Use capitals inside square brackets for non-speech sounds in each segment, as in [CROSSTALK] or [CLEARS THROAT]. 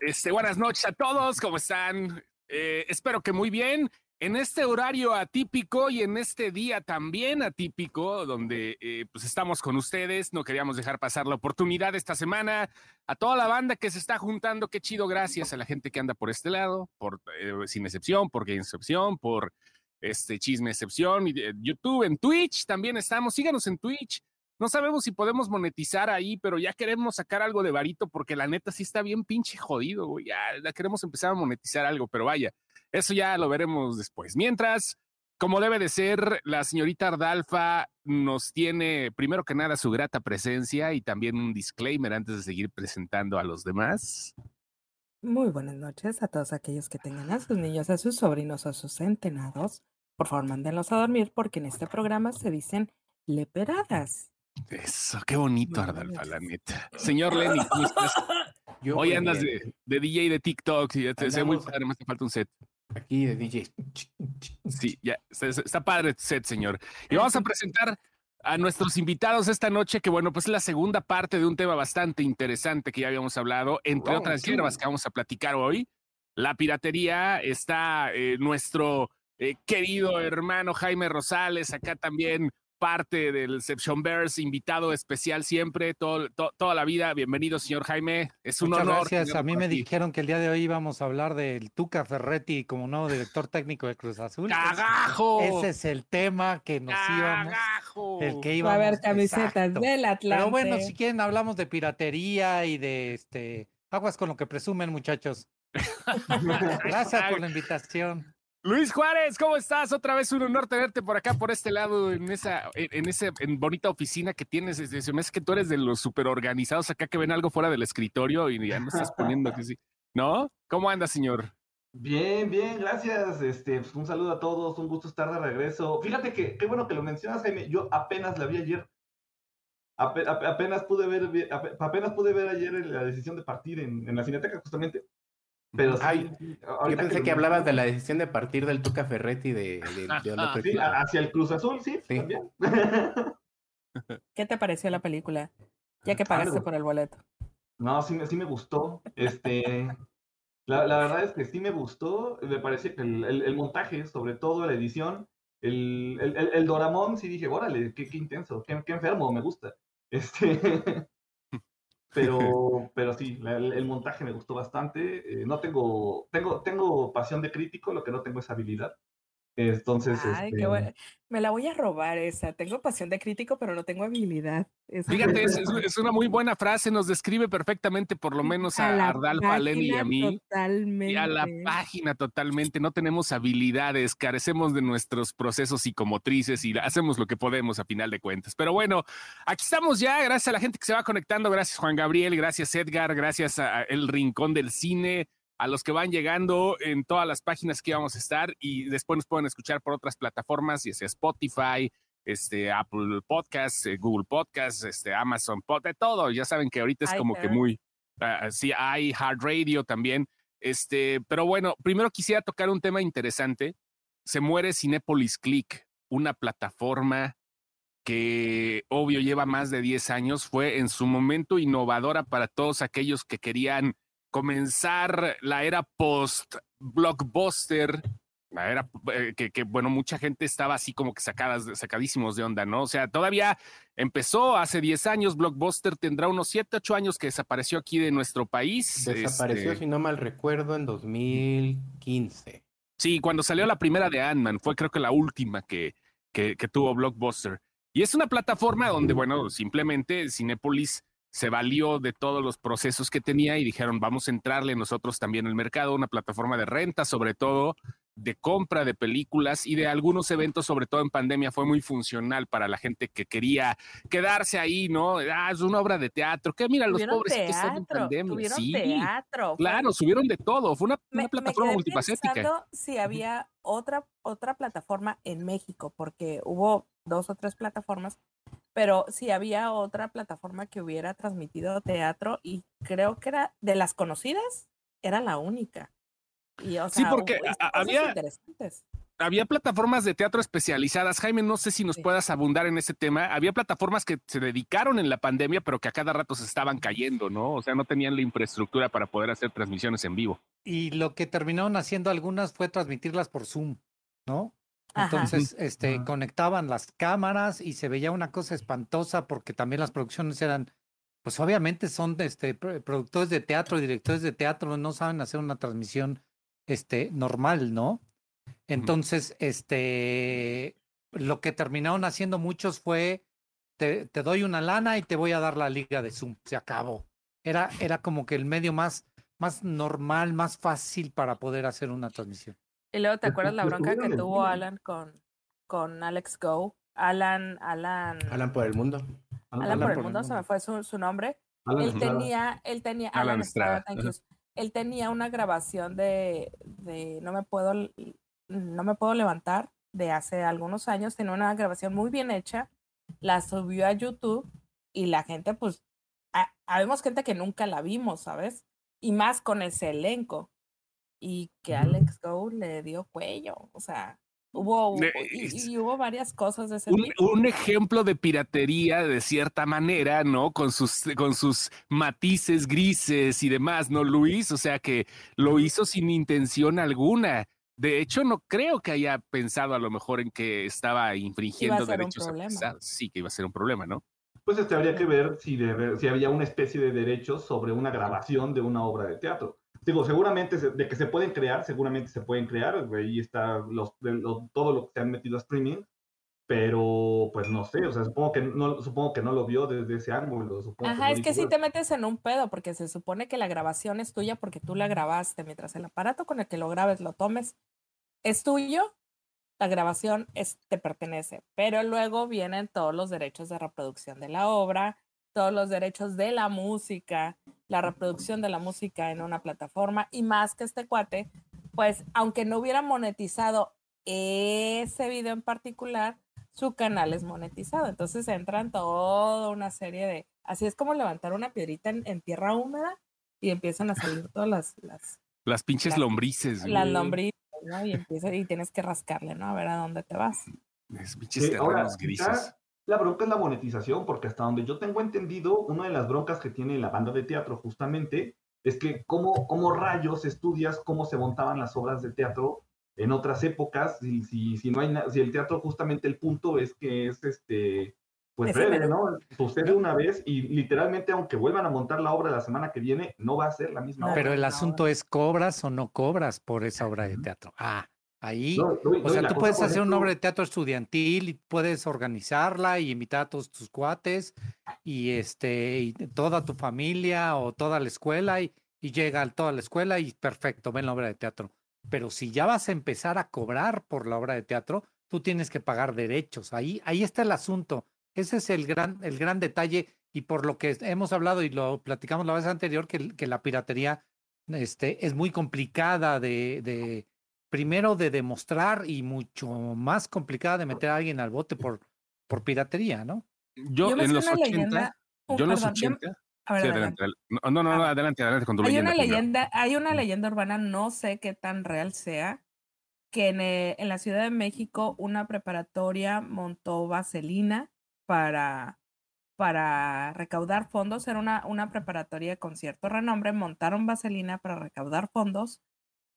Este, buenas noches a todos, ¿cómo están? Eh, espero que muy bien. En este horario atípico y en este día también atípico, donde eh, pues estamos con ustedes, no queríamos dejar pasar la oportunidad esta semana. A toda la banda que se está juntando, qué chido, gracias a la gente que anda por este lado, por eh, Sin Excepción, por Game Excepción, por este Chisme Excepción, YouTube, en Twitch también estamos. Síganos en Twitch. No sabemos si podemos monetizar ahí, pero ya queremos sacar algo de varito porque la neta sí está bien pinche jodido, güey. Ya, queremos empezar a monetizar algo, pero vaya, eso ya lo veremos después. Mientras, como debe de ser, la señorita Ardalfa nos tiene primero que nada su grata presencia y también un disclaimer antes de seguir presentando a los demás. Muy buenas noches a todos aquellos que tengan a sus niños, a sus sobrinos, a sus centenados. Por favor, mándenlos a dormir porque en este programa se dicen leperadas. Eso, qué bonito, Ardalfa, la neta. Señor Lenny, ¿cómo estás? [LAUGHS] Hoy andas de, DJ de TikTok, y te sé muy padre, más te falta un set. Aquí de DJ. Sí, ya, está, padre el set, señor. Y vamos a presentar a nuestros invitados esta noche, que bueno, pues es la segunda parte de un tema bastante interesante que ya habíamos hablado, entre otras hierbas que vamos a platicar hoy. La piratería está eh, nuestro eh, querido hermano Jaime Rosales, acá también parte del Exception Bears, invitado especial siempre, todo, toda la vida. Bienvenido, señor Jaime. Es un Muchas honor. Gracias. A mí me dijeron que el día de hoy íbamos a hablar del Tuca Ferretti como nuevo director técnico de Cruz Azul. ¡Cagajo! Ese es el tema que nos íbamos. El que íbamos. a ver camisetas del Atlante. Pero bueno, si quieren hablamos de piratería y de este aguas con lo que presumen, muchachos. [LAUGHS] Gracias por la invitación. Luis Juárez, ¿cómo estás? Otra vez un honor tenerte por acá, por este lado, en esa, en, esa bonita oficina que tienes. Se me hace que tú eres de los super organizados acá que ven algo fuera del escritorio y ya no estás poniendo que sí. ¿No? ¿Cómo anda, señor? Bien, bien, gracias. Este, pues, un saludo a todos, un gusto estar de regreso. Fíjate que qué bueno que lo mencionas, Jaime. Yo apenas la vi ayer. apenas pude ver, apenas pude ver ayer la decisión de partir en, en la cineteca, justamente. Pero sí, yo pensé que, hablabas de la decisión de partir del Tuca Ferretti de, sí, hacia el Cruz Azul, sí, también. ¿Qué te pareció la película? Ya que pagaste por el boleto. No, sí, sí me gustó. Este, la, la, verdad es que sí me gustó. Me parece que el, el, montaje, sobre todo la edición, el, el, el, Doramón, sí dije, órale, qué, qué intenso, qué, qué enfermo, me gusta. [LAUGHS] Este, pero, pero sí, el, montaje me gustó bastante. Eh, no tengo, tengo, tengo pasión de crítico, lo que no tengo es habilidad. Entonces, Ay, qué este Me la voy a robar esa. Tengo pasión de crítico, pero no tengo habilidad. Fíjate, es, una muy buena frase. Nos describe perfectamente, por lo menos a, a Lenny y a mí. Totalmente. Y a la página totalmente. No tenemos habilidades, carecemos de nuestros procesos psicomotrices y hacemos lo que podemos a final de cuentas. Pero bueno, aquí estamos ya. Gracias a la gente que se va conectando. Gracias, Juan Gabriel. Gracias, Edgar. Gracias a El Rincón del Cine a los que van llegando en todas las páginas que vamos a estar y después nos pueden escuchar por otras plataformas, ya sea Spotify, este, Apple Podcasts, eh, Google Podcasts, este, Amazon Podcast, todo. Ya saben que ahorita es como que muy, uh, sí, hay Hard Radio también. Este, pero bueno, primero quisiera tocar un tema interesante. Se muere Cinepolis Click, una plataforma que obvio lleva más de 10 años, fue en su momento innovadora para todos aquellos que querían comenzar la era post-blockbuster, la era eh, que, bueno, mucha gente estaba así como que sacadas, sacadísimos de onda, ¿no? O sea, todavía empezó hace 10 años, Blockbuster tendrá unos 7, 8 años que desapareció aquí de nuestro país. Desapareció, este si no mal recuerdo, en 2015. Sí, cuando salió la primera de Ant-Man, fue creo que la última que, que, que tuvo Blockbuster. Y es una plataforma donde, bueno, simplemente Cinepolis se valió de todos los procesos que tenía y dijeron, vamos a entrarle nosotros también al mercado, una plataforma de renta, sobre todo de compra de películas y de algunos eventos, sobre todo en pandemia, fue muy funcional para la gente que quería quedarse ahí, ¿no? Ah, es una obra de teatro, que mira, los pobres que están en pandemia. Sí, teatro. Claro, subieron de todo, fue una, plataforma multifacética. Si había otra, otra plataforma en México, porque hubo dos o tres plataformas pero sí había otra plataforma que hubiera transmitido teatro y creo que era de las conocidas, era la única. Y, o sí, porque había, había plataformas de teatro especializadas. Jaime, no sé si nos puedas abundar en ese tema. Había plataformas que se dedicaron en la pandemia, pero que a cada rato se estaban cayendo, ¿no? O sea, no tenían la infraestructura para poder hacer transmisiones en vivo. Y lo que terminaron haciendo algunas fue transmitirlas por Zoom, ¿no? Entonces, este, conectaban las cámaras y se veía una cosa espantosa porque también las producciones eran, pues obviamente son este, productores de teatro, directores de teatro, no saben hacer una transmisión este, normal, ¿no? Entonces, este, lo que terminaron haciendo muchos fue, te, te, doy una lana y te voy a dar la liga de Zoom, se acabó. Era, era como que el medio más, más normal, más fácil para poder hacer una transmisión. Y luego, ¿te acuerdas la bronca que tuvo Alan con, con Alex Go? Alan, Alan. Alan por el mundo. Alan, por, el mundo, se me fue su, su nombre. él tenía, él tenía, Alan, Estrada, él tenía una grabación de, de no me puedo no me puedo levantar de hace algunos años, tenía una grabación muy bien hecha, la subió a YouTube y la gente, pues, habemos gente que nunca la vimos, ¿sabes? Y más con ese elenco. Y que Alex Go le dio cuello, o sea, hubo, y, hubo varias cosas de ese un, un, ejemplo de piratería de cierta manera, ¿no? Con sus, con sus matices grises y demás, ¿no, Luis? O sea que lo hizo sin intención alguna. De hecho, no creo que haya pensado a lo mejor en que estaba infringiendo derechos. Sí, que iba a ser un problema, ¿no? Pues este, habría que ver si, si había una especie de derechos sobre una grabación de una obra de teatro. Digo, seguramente de que se pueden crear, seguramente se pueden crear. Ahí está los, todo lo que se han metido a streaming pero pues no sé, o sea, supongo que no, supongo que no lo vio desde ese ángulo. Ajá, es que si te metes en un pedo, porque se supone que la grabación es tuya porque tú la grabaste, mientras el aparato con el que lo grabes lo tomes es tuyo, la grabación es, te pertenece, pero luego vienen todos los derechos de reproducción de la obra, todos los derechos de la música, la reproducción de la música en una plataforma y más que este cuate, pues aunque no hubiera monetizado ese video en particular, su canal es monetizado. Entonces entran toda una serie de, así es como levantar una piedrita en, tierra húmeda y empiezan a salir todas las... Las, las pinches lombrices. Las lombrices, ¿no? Y, empieza, y tienes que rascarle, ¿no? A ver a dónde te vas. Es pinches terrenos grises. La bronca es la monetización, porque hasta donde yo tengo entendido, una de las broncas que tiene la banda de teatro justamente es que cómo, cómo rayos estudias cómo se montaban las obras de teatro en otras épocas, si, si, si no hay si el teatro justamente el punto es que es este pues breve, ¿no? Sucede una vez y literalmente aunque vuelvan a montar la obra la semana que viene, no va a ser la misma obra. Pero el asunto es cobras o no cobras por esa obra de teatro. Ah, ahí. o sea, tú puedes hacer una obra de teatro estudiantil y puedes organizarla y invitar a todos tus cuates y este y toda tu familia o toda la escuela y, y llega toda la escuela y perfecto, ven la obra de teatro. Pero si ya vas a empezar a cobrar por la obra de teatro, tú tienes que pagar derechos. Ahí, ahí está el asunto. Ese es el gran, el gran detalle y por lo que hemos hablado y lo platicamos la vez anterior, que, que la piratería este, es muy complicada de, de, primero de demostrar y mucho más complicada de meter a alguien al bote por, por piratería, ¿no? Yo, en los 80, yo en los 80, adelante. No, no, no, adelante, adelante con tu hay Una leyenda hay una leyenda urbana, no sé qué tan real sea, que en, eh, en, la Ciudad de México una preparatoria montó vaselina para, para recaudar fondos. Era una, una preparatoria con cierto renombre, montaron vaselina para recaudar fondos.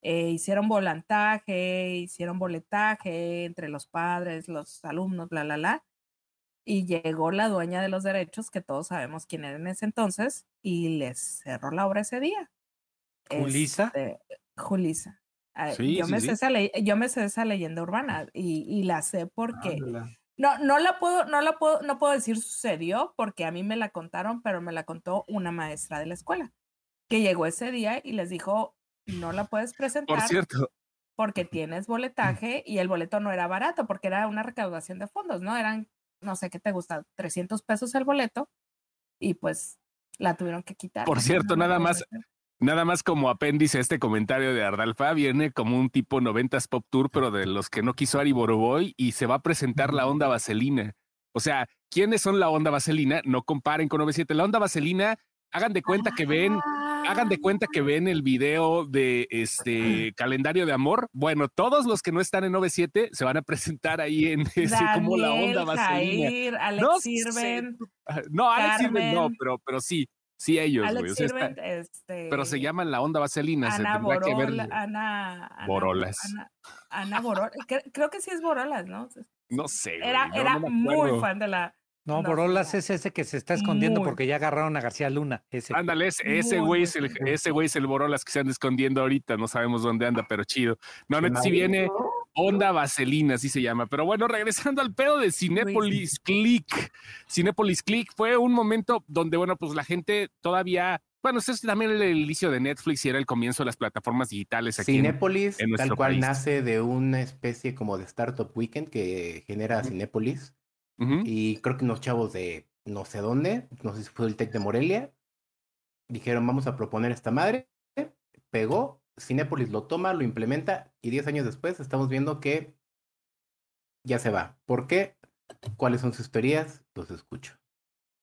Eh, hicieron volantaje, hicieron boletaje entre los padres, los alumnos, bla, bla, bla y llegó la dueña de los derechos, que todos sabemos quién era en ese entonces, y les cerró la obra ese día. ¿Julisa? Este, Julisa. Ah, yo, me Sé esa yo me sé esa leyenda urbana y, y la sé porque no, no la puedo, no la puedo, no puedo decir sucedió porque a mí me la contaron, pero me la contó una maestra de la escuela que llegó ese día y les dijo no la puedes presentar. Por cierto. Porque tienes boletaje y el boleto no era barato porque era una recaudación de fondos, ¿no? Eran no sé qué te gusta, 300 pesos el boleto y pues la tuvieron que quitar. Por cierto, nada más, nada más como apéndice este comentario de Ardalfa, viene como un tipo 90s Pop Tour, pero de los que no quiso Ari Boroboy y se va a presentar la onda vaselina. O sea, ¿quiénes son la onda vaselina? No comparen con 97. La onda vaselina, hagan de cuenta que ven hagan de cuenta que ven el video de este calendario de amor. Bueno, todos los que no están en 97 se van a presentar ahí en [LAUGHS] ese como la onda vaselina. Alex no, Sirven. No, Alex Sirven no, pero, pero sí. Sí, ellos, Alex Sirven, este, pero se llaman la onda vaselina. Ana, Borola, Ana, Borolas. Ana, Borolas. Creo que sí es Borolas, ¿no? No sé. Era, era muy fan de la, no, Borolas es ese que se está escondiendo porque ya agarraron a García Luna. Ese. Ándale, ese güey es el, ese güey es el Borolas que se anda escondiendo ahorita. No sabemos dónde anda, pero chido. No, no, si viene Onda Vaselina, así se llama. Pero bueno, regresando al pedo de Cinépolis Click. Cinépolis Click fue un momento donde, bueno, pues la gente todavía bueno, este es también el inicio de Netflix y era el comienzo de las plataformas digitales aquí. Cinépolis, tal cual nace de una especie como de Startup Weekend que genera Cinépolis. Y creo que unos chavos de no sé dónde, no sé si fue el Tec de Morelia, dijeron vamos a proponer esta madre, pegó, Cinépolis lo toma, lo implementa y 10 años después estamos viendo que ya se va. ¿Por qué? ¿Cuáles son sus teorías? Los escucho.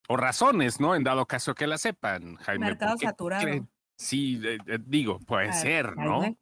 O razones, ¿no? En dado caso que la sepan, Jaime. Mercado saturado. Sí, eh, eh, digo, puede ser, ¿no?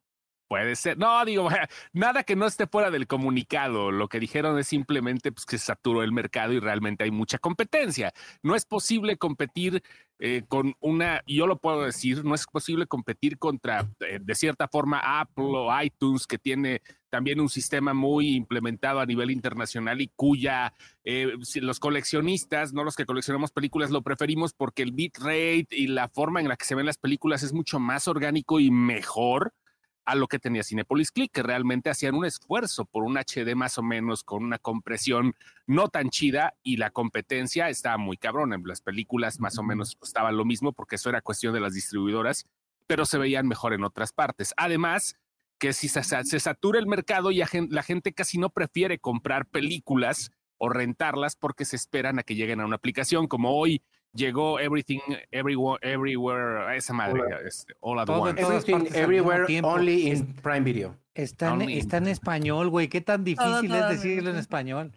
Puede ser. No, digo, nada que no esté fuera del comunicado. Lo que dijeron es simplemente pues, que se saturó el mercado y realmente hay mucha competencia. No es posible competir eh, con una, yo lo puedo decir, no es posible competir contra, eh, de cierta forma, Apple o iTunes, que tiene también un sistema muy implementado a nivel internacional y cuya eh, los coleccionistas, no los que coleccionamos películas, lo preferimos porque el bitrate y la forma en la que se ven las películas es mucho más orgánico y mejor a lo que tenía Cinepolis Click, que realmente hacían un esfuerzo por un HD más o menos con una compresión no tan chida y la competencia estaba muy cabrona. En las películas más o menos estaba lo mismo porque eso era cuestión de las distribuidoras, pero se veían mejor en otras partes. Además, que si se, se satura el mercado y la gente casi no prefiere comprar películas o rentarlas porque se esperan a que lleguen a una aplicación, como hoy llegó Everything, Everywhere, Everywhere, esa madre, este, All at Once. Everything, Everywhere, Only in Prime Video. Está en, está en español, güey. ¿Qué tan difícil es decirlo en español?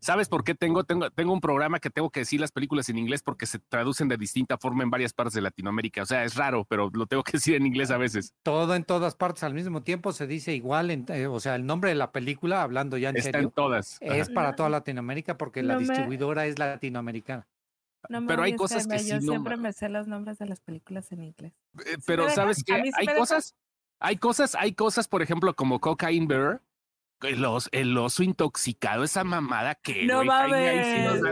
¿Sabes por qué tengo, tengo, tengo un programa que tengo que decir las películas en inglés porque se traducen de distinta forma en varias partes de Latinoamérica? O sea, es raro, pero lo tengo que decir en inglés a veces. Todo en todas partes al mismo tiempo se dice igual, eh, o sea, el nombre de la película, hablando ya en Está serio, en todas. es para toda Latinoamérica porque la distribuidora es latinoamericana. Pero hay cosas que yo sí siempre me sé los nombres de las películas en inglés. Eh, pero sabes que hay cosas, hay cosas, hay cosas, por ejemplo, como Cocaine Bear, el oso, el oso intoxicado, esa mamada que. No va a ver.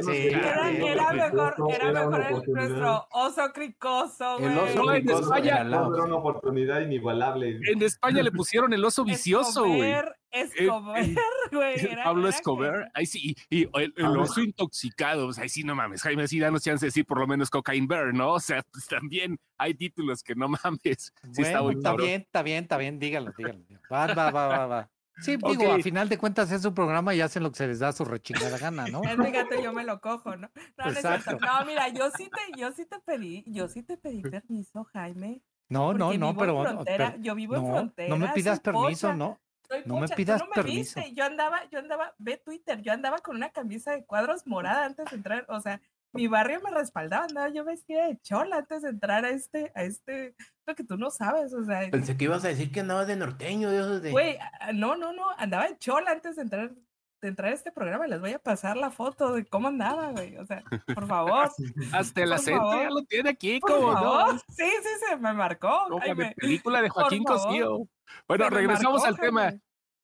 era, era, mejor, era mejor nuestro oso cricoso. El oso no, cricoso en España, era una oportunidad inigualable. En España le pusieron el oso vicioso, güey. Escobar, [LAUGHS] güey. Pablo Escobar, ahí sí, y, el, oso intoxicado, pues ahí sí, no mames, Jaime, sí, danos chance de decir por lo menos Cocaine Bear, ¿no? O sea, pues también hay títulos que no mames. Sí está, muy está bien, está bien, está bien, dígalo, dígalo. Va, va, va, va, va. Sí, digo, a final de cuentas es su programa y hacen lo que se les da su rechingada gana, ¿no? Es mi gato, yo me lo cojo, ¿no? No, Exacto. no, no, mira, yo sí te, yo sí te pedí, yo sí te pedí permiso, Jaime. No, no, no, pero, yo vivo en frontera. No me pidas permiso, ¿no? no me pidas no me permiso. Viste. Yo andaba, yo andaba, ve Twitter, yo andaba con una camisa de cuadros morada antes de entrar, o sea, mi barrio me respaldaba, andaba yo vestida de chola antes de entrar a este, a este, lo que tú no sabes, o sea. Pensé que ibas a decir que andabas de norteño, Dios de. Güey, no, no, no, andaba en chola antes de entrar, de entrar a este programa, les voy a pasar la foto de cómo andaba, güey, o sea, por favor. [LAUGHS] Hasta el acento ya lo tiene aquí, como no. Sí, sí, se me marcó. De película de Joaquín Cosío. Bueno, regresamos al tema.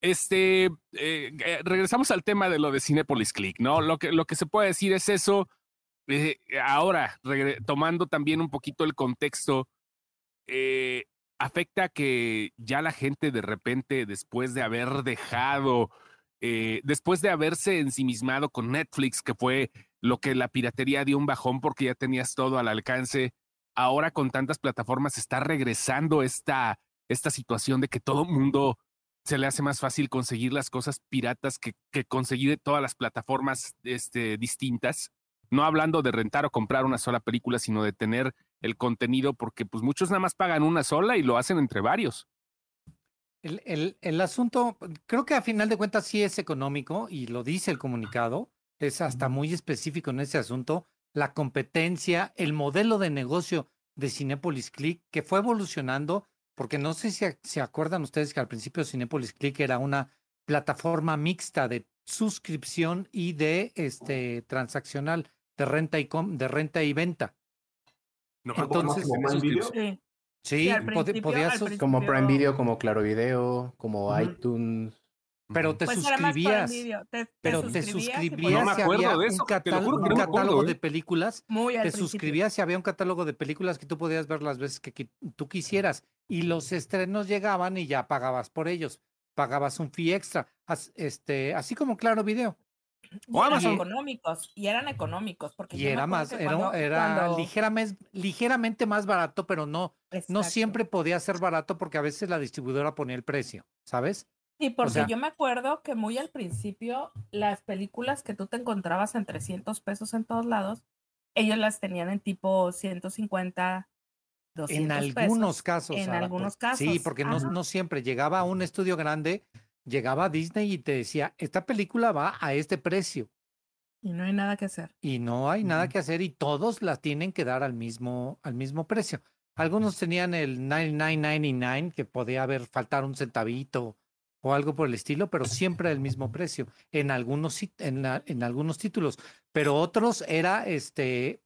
Este, eh, eh, regresamos al tema de lo de Cinepolis Click, ¿no? Lo que, lo que se puede decir es eso eh, ahora, tomando también un poquito el contexto, eh, afecta que ya la gente de repente, después de haber dejado, eh, después de haberse ensimismado con Netflix, que fue lo que la piratería dio un bajón porque ya tenías todo al alcance, ahora con tantas plataformas está regresando esta, esta situación de que todo mundo se le hace más fácil conseguir las cosas piratas que, que conseguir todas las plataformas este, distintas no hablando de rentar o comprar una sola película, sino de tener el contenido, porque pues muchos nada más pagan una sola y lo hacen entre varios. El, el, el, asunto, creo que a final de cuentas sí es económico y lo dice el comunicado, es hasta muy específico en ese asunto, la competencia, el modelo de negocio de Cinepolis Click, que fue evolucionando, porque no sé si se acuerdan ustedes que al principio Cinepolis Click era una plataforma mixta de suscripción y de este transaccional de renta y de renta y venta. No, Entonces, sí, podías como Prime Video, como Claro Video, como iTunes. Pero te suscribías. pero te suscribías si había un, catálogo, de películas. te suscribías si había un catálogo de películas que tú podías ver las veces que, tú quisieras. Y los estrenos llegaban y ya pagabas por ellos. Pagabas un fee extra. este, así como Claro Video. O eran económicos, y eran económicos. Porque y era más, era, ligeramente, ligeramente más barato, pero no, no siempre podía ser barato porque a veces la distribuidora ponía el precio, ¿sabes? Sí, porque yo me acuerdo que muy al principio las películas que tú te encontrabas en 300 pesos en todos lados, ellos las tenían en tipo 150, 200 En algunos casos. En algunos casos. Sí, porque no, no, siempre. Llegaba a un estudio grande, llegaba a Disney y te decía, esta película va a este precio. Y no hay nada que hacer. Y no hay nada que hacer y todos la tienen que dar al mismo, al mismo precio. Algunos tenían el 99.99 que podía haber faltar un centavito o algo por el estilo, pero siempre el mismo precio en algunos, en, en algunos títulos. Pero otros era, este,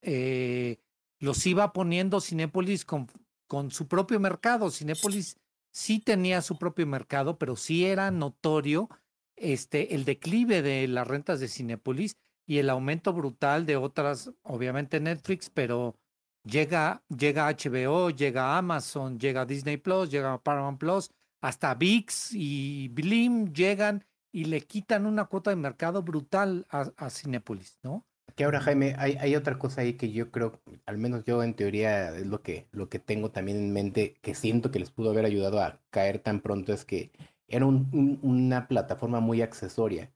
eh, los iba poniendo Cinépolis con, con su propio mercado. Cinépolis sí tenía su propio mercado, pero sí era notorio este, el declive de las rentas de Cinépolis y el aumento brutal de otras, obviamente Netflix, pero llega, llega HBO, llega Amazon, llega Disney Plus, llega Paramount Plus hasta VIX y Blim llegan y le quitan una cuota de mercado brutal a, a Cinepolis, ¿no? Que ahora, Jaime, hay, hay, otra cosa ahí que yo creo, al menos yo en teoría es lo que, lo que tengo también en mente, que siento que les pudo haber ayudado a caer tan pronto, es que era una plataforma muy accesoria,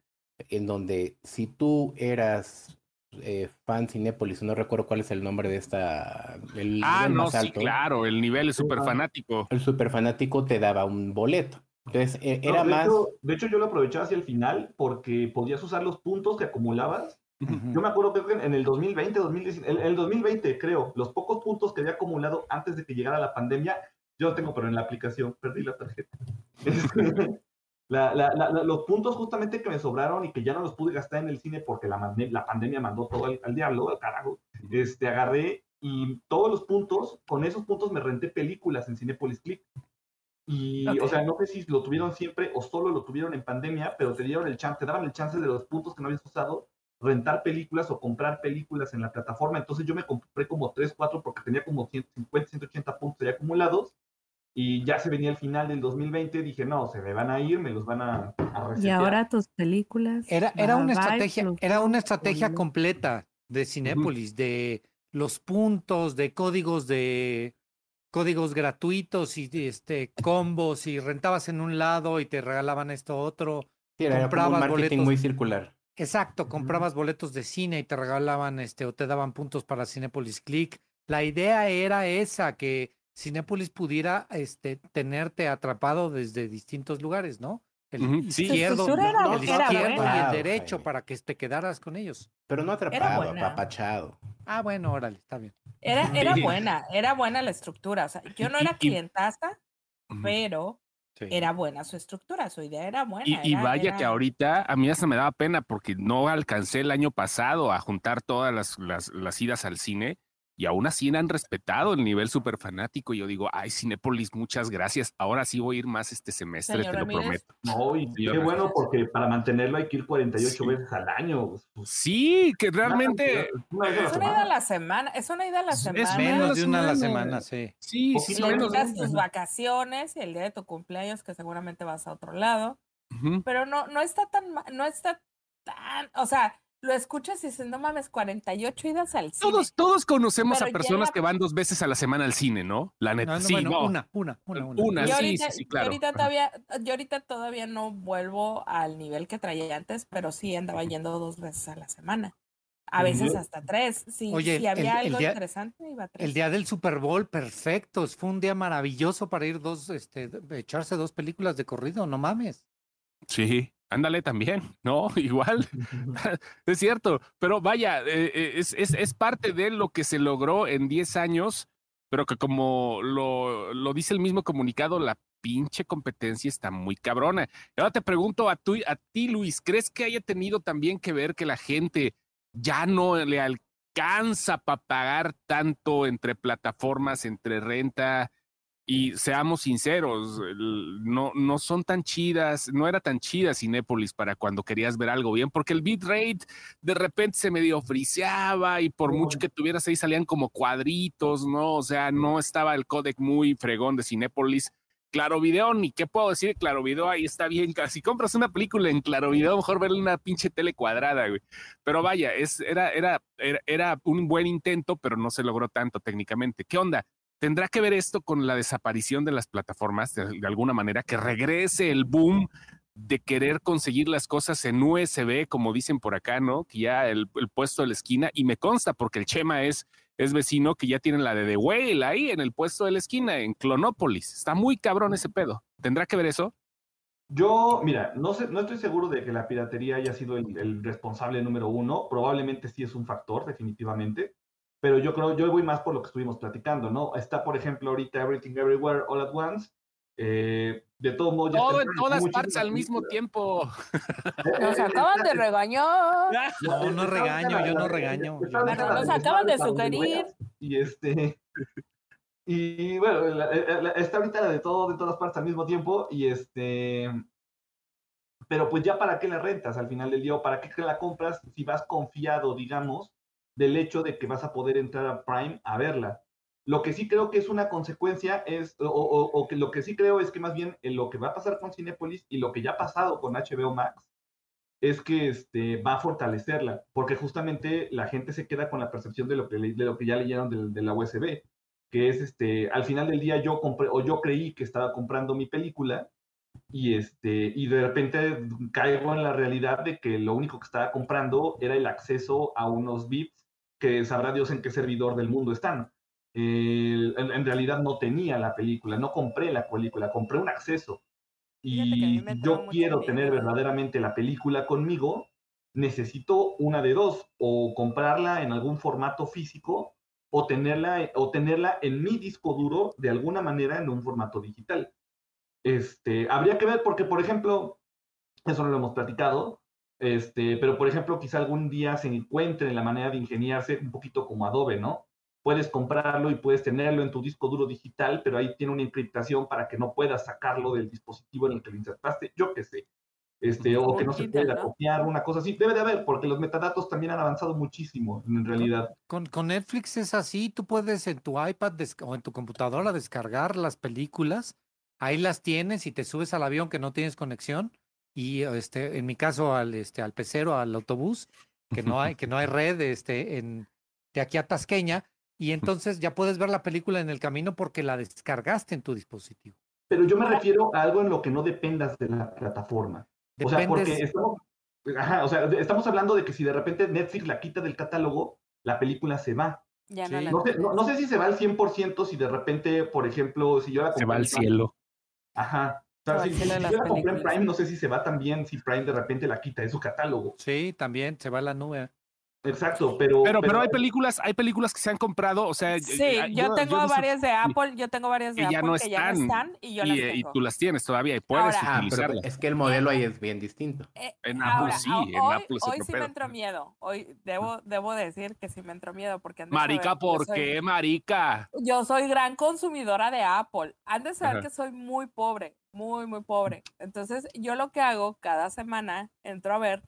en donde si tú eras eh, fan Cinépolis, no recuerdo cuál es el nombre de esta. El ah, no, sí, claro, el nivel es súper fanático. El súper fanático te daba un boleto. Entonces, e, era de más. Hecho, de hecho, yo lo aprovechaba hacia el final porque podías usar los puntos que acumulabas. Yo me acuerdo que en el 2020, 2019, el, el 2020, creo, los pocos puntos que había acumulado antes de que llegara la pandemia, yo lo tengo, pero en la aplicación, perdí la tarjeta. [LAUGHS] Este, los puntos justamente que me sobraron y que ya no los pude gastar en el cine porque la, la pandemia mandó todo al, diablo, al carajo, este, agarré y todos los puntos, con esos puntos me renté películas en Cinepolis Click. Y, o sea, no sé si lo tuvieron siempre o solo lo tuvieron en pandemia, pero te dieron el chance, te daban el chance de los puntos que no habías usado, rentar películas o comprar películas en la plataforma. Entonces yo me compré como 3, 4 porque tenía como 150, 180 puntos ya acumulados y ya se venía el final del 2020, dije, no, se me van a ir, me los van a, a Y ahora tus películas. Era, era una estrategia, era una estrategia completa de Cinépolis, de los puntos, de códigos de códigos gratuitos y este combos y rentabas en un lado y te regalaban esto otro. era comprabas un marketing muy circular. Exacto, comprabas boletos de cine y te regalaban este o te daban puntos para Cinépolis Click. La idea era esa que Cinépolis pudiera este, tenerte atrapado desde distintos lugares, ¿no? El izquierdo, el izquierdo y el derecho para que te quedaras con ellos. Pero no atrapado, apapachado. Ah, bueno, órale, está bien. Era, era buena, era buena la estructura. O sea, yo no era clientaza, pero era buena su estructura, su idea era buena. Y, vaya que ahorita a mí hasta me daba pena porque no alcancé el año pasado a juntar todas las, las, las idas al cine y aún así han respetado el nivel súper fanático. Y yo digo, ay, Cinépolis, muchas gracias. Ahora sí voy a ir más este semestre, te lo prometo. No, y qué bueno, porque para mantenerlo hay que ir 48 veces al año. Pues, pues. Sí, que realmente. Es una ida a la semana. Es una ida a la semana. Es menos de una a la semana, sí. Sí, sí. Le tus vacaciones y el día de tu cumpleaños, que seguramente vas a otro lado. Pero no, no está tan, no está tan, o sea, lo escuchas y dices, no mames, 48 idas al cine. Todos, todos conocemos a personas que van dos veces a la semana al cine, ¿no? La neta, sí, bueno, una, una, una, una. sí, sí, claro. Yo ahorita, todavía, yo ahorita todavía no vuelvo al nivel que traía antes, pero sí andaba yendo dos veces a la semana. A veces hasta tres. Sí, Oye, si había algo interesante, iba a tres. El día del Super Bowl, perfecto. Fue un día maravilloso para ir dos, este, echarse dos películas de corrido, no mames. Sí. Ándale también, ¿no? [LAUGHS] Igual, [LAUGHS] [LAUGHS] es cierto, pero vaya, eh, eh, es, es, es, parte de lo que se logró en 10 años pero que como lo, lo dice el mismo comunicado, la pinche competencia está muy cabrona. ahora te pregunto a, tu, a ti, Luis, ¿crees que haya tenido también que ver que la gente ya no le alcanza para pagar tanto entre plataformas, entre renta? Y seamos sinceros, no, no son tan chidas, no era tan chida Cinépolis para cuando querías ver algo bien, porque el bitrate de repente se medio friseaba y por mucho que tuvieras ahí salían como cuadritos, ¿no? O sea, no estaba el codec muy fregón de Cinépolis. Claro Video, ni qué puedo decir, Claro Video ahí está bien. Si compras una película en Claro Video, mejor verle una pinche tele cuadrada, güey. Pero vaya, es, era, era, era, era un buen intento, pero no se logró tanto técnicamente. ¿Qué onda? ¿Tendrá que ver esto con la desaparición de las plataformas de, alguna manera? Que regrese el boom de querer conseguir las cosas en USB, como dicen por acá, ¿no? Que ya el, puesto de la esquina, y me consta porque el Chema es, es vecino que ya tienen la de The Whale ahí en el puesto de la esquina, en Clonópolis. Está muy cabrón ese pedo. ¿Tendrá que ver eso? Yo, mira, no, sé, no estoy seguro de que la piratería haya sido el responsable número uno. Probablemente sí es un factor, definitivamente pero yo creo, yo voy más por lo que estuvimos platicando, ¿no? Está, por ejemplo, ahorita Everything Everywhere All at Once. Eh, de todo modo, todo en todas partes al mismo tiempo. [LAUGHS] Nos acaban de regañar. [LAUGHS] No, no regaño, yo no regaño. nos acaban de sugerir. Y este. [LAUGHS] Y bueno, está ahorita la de todo, de todas partes al mismo tiempo. Y este. Pero pues ya para qué la rentas al final del día, o para qué la compras si vas confiado, digamos, del hecho de que vas a poder entrar a Prime a verla. Lo que sí creo que es una consecuencia es, o, que lo que sí creo es que más bien lo que va a pasar con Cinepolis y lo que ya ha pasado con HBO Max es que este, va a fortalecerla, porque justamente la gente se queda con la percepción de lo que, de lo que ya leyeron de, la USB, que es, este, al final del día yo compré, o yo creí que estaba comprando mi película, y, este, y de repente caigo en la realidad de que lo único que estaba comprando era el acceso a unos bits que sabrá Dios en qué servidor del mundo están. en, realidad no tenía la película, no compré la película, compré un acceso. Y yo quiero tener verdaderamente la película conmigo, necesito una de dos, o comprarla en algún formato físico o tenerla, o tenerla en mi disco duro de alguna manera en un formato digital. Este, habría que ver porque, por ejemplo, eso no lo hemos platicado, este, pero, por ejemplo, quizá algún día se encuentre la manera de ingeniarse un poquito como Adobe, ¿no? Puedes comprarlo y puedes tenerlo en tu disco duro digital, pero ahí tiene una encriptación para que no puedas sacarlo del dispositivo en el que lo insertaste, yo qué sé. Este, o que no se pueda copiar, una cosa así. Debe de haber, porque los metadatos también han avanzado muchísimo, en realidad. Con, con Netflix es así, tú puedes en tu iPad o en tu computadora descargar las películas, ahí las tienes y te subes al avión que no tienes conexión y este, en mi caso al, este, al pecero, al autobús, que no hay, que no hay red este, en, de aquí a Tasqueña, y entonces ya puedes ver la película en el camino porque la descargaste en tu dispositivo. Pero yo me refiero a algo en lo que no dependas de la plataforma. O sea, porque estamos, o sea, estamos hablando de que si de repente Netflix la quita del catálogo, la película se va. Ya no, no, sé, no, sé, si se va al 100%, si de repente, por ejemplo, si yo la Se va al cielo. Ajá si, yo la compré en Prime, no sé si se va también, si Prime de repente la quita de su catálogo. Sí, también se va a la nube. Exacto, pero, pero, pero. hay películas, hay películas que se han comprado, o sea. Sí, yo, tengo varias de Apple, yo tengo varias de Apple que ya no están y yo las tengo. Y tú las tienes todavía y puedes ah, utilizarlas. es que el modelo ahí es bien distinto. Eh, en Apple sí, en hoy, Apple Hoy sí me entró miedo, hoy debo, debo decir que sí me entró miedo porque Marica, ¿por qué, marica? Yo soy gran consumidora de Apple. Antes de saber que soy muy pobre, muy, muy pobre. Entonces, yo lo que hago cada semana, entro a ver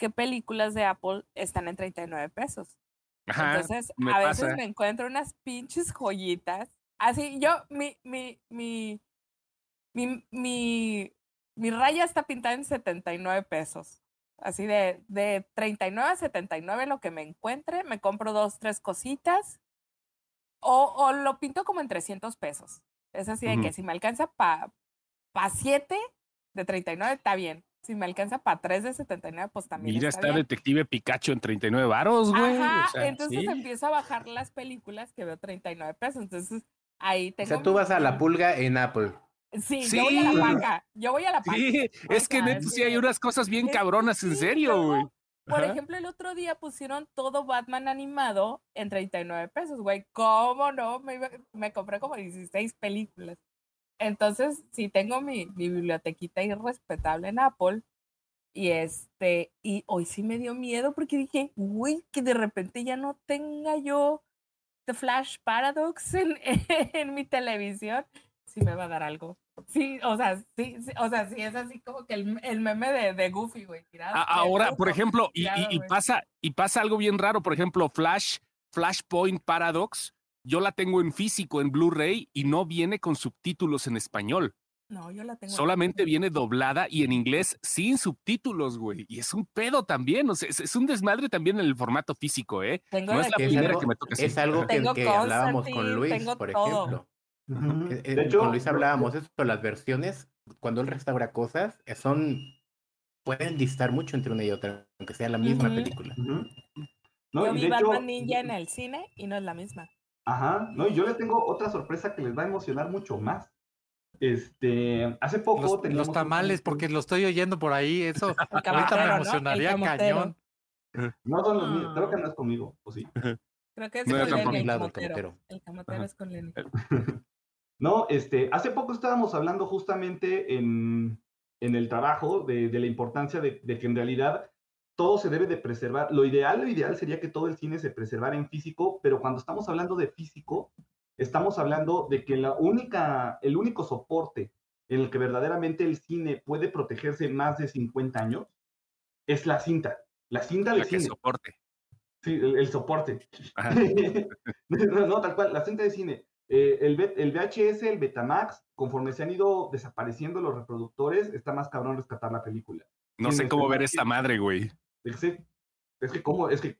qué películas de Apple están en 39 pesos. Entonces, a veces me encuentro unas pinches joyitas. Así, yo, mi, mi, mi, mi, mi, mi raya está pintada en 79 pesos. Así de, de 39 a 79 lo que me encuentre, me compro dos, tres cositas. O, o lo pinto como en 300 pesos. Es así de que si me alcanza para para 7 de 39 está bien. Si me alcanza para 3 de 79, pues también. Mira, está, Detective Pikachu en 39 varos, güey. Ajá, entonces empiezo a bajar las películas que veo 39 pesos. Entonces ahí tengo. O sea, tú vas a la pulga en Apple. Sí, yo voy a la paca. Yo voy a la paca. Sí, es que neto sí hay unas cosas bien cabronas, en serio, güey. Por ejemplo, el otro día pusieron todo Batman animado en 39 pesos, güey. ¿Cómo no? Me, me compré como 16 películas. Entonces, sí tengo mi, mi bibliotequita irrespetable en Apple. Y este, y hoy sí me dio miedo porque dije, uy, que de repente ya no tenga yo The Flash Paradox en, [LAUGHS] en mi televisión. Sí me va a dar algo. Sí, o sea, sí, o sea, sí es así como que el, el meme de, de, Goofy, güey. Ahora, por ejemplo, y, y, pasa, y pasa algo bien raro, por ejemplo, Flash, Flashpoint Paradox, yo la tengo en físico, en Blu-ray, y no viene con subtítulos en español. No, yo la tengo. Solamente viene doblada y en inglés sin subtítulos, güey. Y es un pedo también. O sea, es, un desmadre también en el formato físico, ¿eh? no es la primera que me toca Es algo que, que hablábamos con Luis, por ejemplo. Eh, eh, de hecho, con Luis hablábamos eso, las versiones, cuando él restaura cosas, eh, son pueden distar mucho entre una y otra, aunque sea la misma película. no, yo vi Batman Ninja en el cine y no es la misma. Ajá, no, y yo le tengo otra sorpresa que les va a emocionar mucho más. Este, hace poco los, los tamales, porque lo estoy oyendo por ahí, eso [LAUGHS] ahorita me emocionaría cañón. No son los míos, creo que no es conmigo, ¿o sí? Creo que es con Lenny, el camotero. El camotero es con Lenny. [LAUGHS] No, este, hace poco estábamos hablando justamente en, en el trabajo de, de la importancia de, de, que en realidad todo se debe de preservar. Lo ideal, lo ideal sería que todo el cine se preservara en físico, pero cuando estamos hablando de físico, estamos hablando de que la única, el único soporte en el que verdaderamente el cine puede protegerse más de 50 años es la cinta. La cinta del cine. soporte. Sí, el, soporte. [LAUGHS] no, tal cual, la cinta de cine. Eh, el, el, VHS, el Betamax, conforme se han ido desapareciendo los reproductores, está más cabrón rescatar la película. No sé cómo ver esta madre, güey. Es que, es que, ¿cómo? Es que.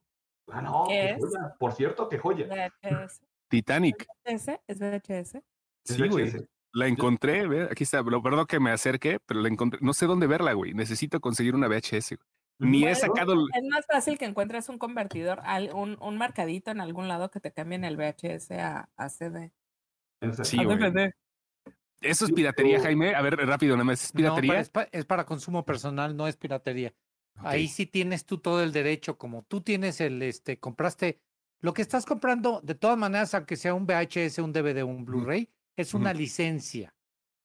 Ah, no, qué joya. Por cierto, qué joya. VHS. Titanic. ¿Es VHS? ¿Es VHS? Sí, güey. La encontré, ve, aquí está. Perdón que me acerque, pero la encontré. No sé dónde verla, güey. Necesito conseguir una VHS. Ni he sacado. Es más fácil que encuentres un convertidor, un, un marcadito en algún lado que te cambien el VHS a, a CD. Sí, Eso es piratería, Jaime. A ver, rápido, nada más. ¿Es piratería? es, para consumo personal, no es piratería. Ahí sí tienes tú todo el derecho, como tú tienes el, este, compraste, lo que estás comprando, de todas maneras, aunque sea un VHS, un DVD, un Blu-ray, es una licencia.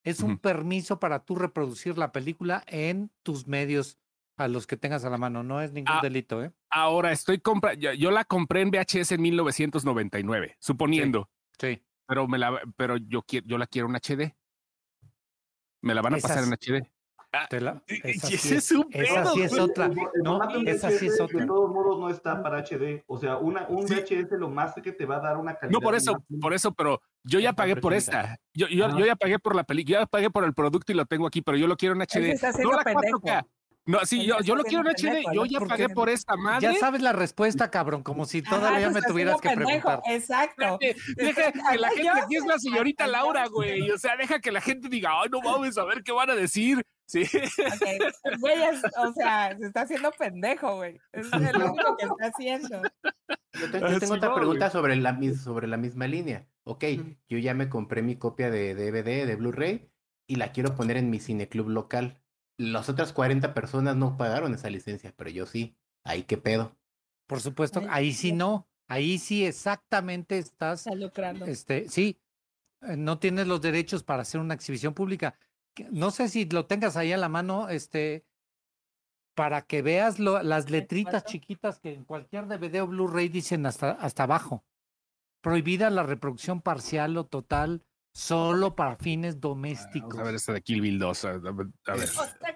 Es un permiso para tú reproducir la película en tus medios a los que tengas a la mano. No es ningún ah, delito, ¿eh? Ahora estoy comprando, yo, la compré en VHS en 1999, suponiendo. sí pero me la, pero yo quiero, yo la quiero en HD. Me la van a pasar en HD. Ah, esa, sí, es, un esa sí es otra. No, esa sí es otra. De todos modos no está para HD. O sea, una, un VHS lo más que te va a dar una calidad. No, por eso, por eso, pero yo ya pagué por esta. Yo, yo, yo ya pagué por la película, ya pagué por el producto y lo tengo aquí, pero yo lo quiero en HD. No la 4K. No, sí, yo, yo lo quiero en HD, yo ya pagué por esta madre. Ya sabes la respuesta, cabrón, como si todavía me tuvieras que preguntar. Exacto. Deja que la [LAUGHS] gente, aquí es la señorita Laura, güey. O sea, deja que la gente diga, ay, no vamos a ver qué van a decir. Sí. Güey, o sea, se está haciendo pendejo, güey. Es [LAUGHS] lo único que está haciendo. Yo, tengo otra pregunta sobre la, sobre la misma línea. Ok, yo ya me compré mi copia de DVD, de Blu-ray, y la quiero poner en mi cineclub local las otras 40 personas no pagaron esa licencia, pero yo sí. Ahí qué pedo. Por supuesto, ahí sí no. Ahí sí exactamente estás. lucrando. Este, sí, eh, no tienes los derechos para hacer una exhibición pública. No sé si lo tengas ahí a la mano, este, para que veas las letritas chiquitas que en cualquier DVD o Blu-ray dicen hasta, hasta abajo. Prohibida la reproducción parcial o total Solo para fines domésticos. a ver, esta de Kill Bill 2. A ver.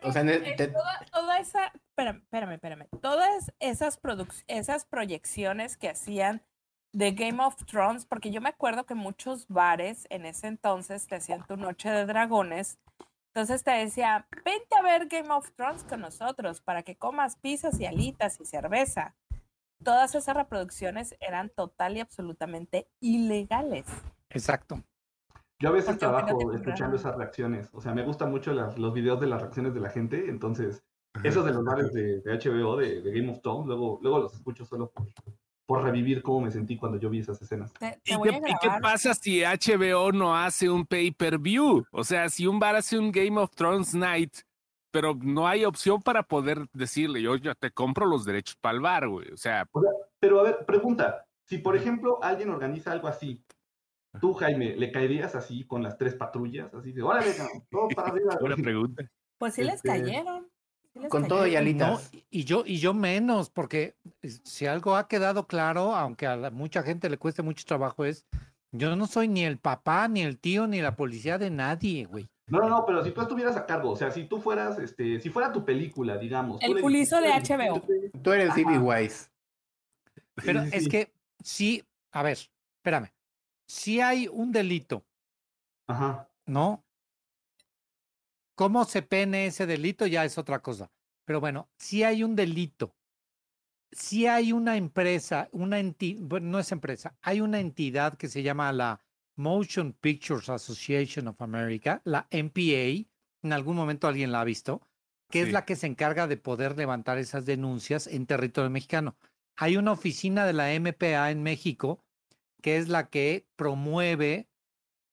O sea, toda, esa. Espérame, espérame, espérame. Todas esas, esas proyecciones que hacían de Game of Thrones, porque yo me acuerdo que muchos bares en ese entonces te hacían tu noche de dragones. Entonces te decía, vente a ver Game of Thrones con nosotros para que comas pizzas y alitas y cerveza. Todas esas reproducciones eran total y absolutamente ilegales. Exacto. Yo a veces trabajo escuchando esas reacciones. O sea, me gustan mucho los videos de las reacciones de la gente. Entonces, esos de los bares de, HBO, de, Game of Thrones, luego, luego los escucho solo por, revivir cómo me sentí cuando yo vi esas escenas. ¿Y, qué, pasa si HBO no hace un pay-per-view? O sea, si un bar hace un Game of Thrones Night pero no hay opción para poder decirle, yo ya te compro los derechos para el bar, güey. O sea, pero a ver, pregunta, si por ejemplo alguien organiza algo así, tú, Jaime, ¿le caerías así con las tres patrullas? Así de, órale, todo para [LAUGHS] arriba. Buena pregunta. Pues sí les este, cayeron. con todo y alitas. y yo, y yo menos, porque si algo ha quedado claro, aunque a mucha gente le cueste mucho trabajo, es yo no soy ni el papá, ni el tío, ni la policía de nadie, güey. No, no, no, pero si tú estuvieras a cargo, o sea, si tú fueras, este, si fuera tu película, digamos. El pulizo de HBO. Tú eres Ivy Wise. Pero es que sí, a ver, espérame. Si hay un delito, Ajá. ¿no? ¿Cómo se pene ese delito? Ya es otra cosa. Pero bueno, si hay un delito, si hay una empresa, una entidad, bueno, no es empresa, hay una entidad que se llama la Motion Pictures Association of America, la MPA, en algún momento alguien la ha visto, que es la que se encarga de poder levantar esas denuncias en territorio mexicano. Hay una oficina de la MPA en México que es la que promueve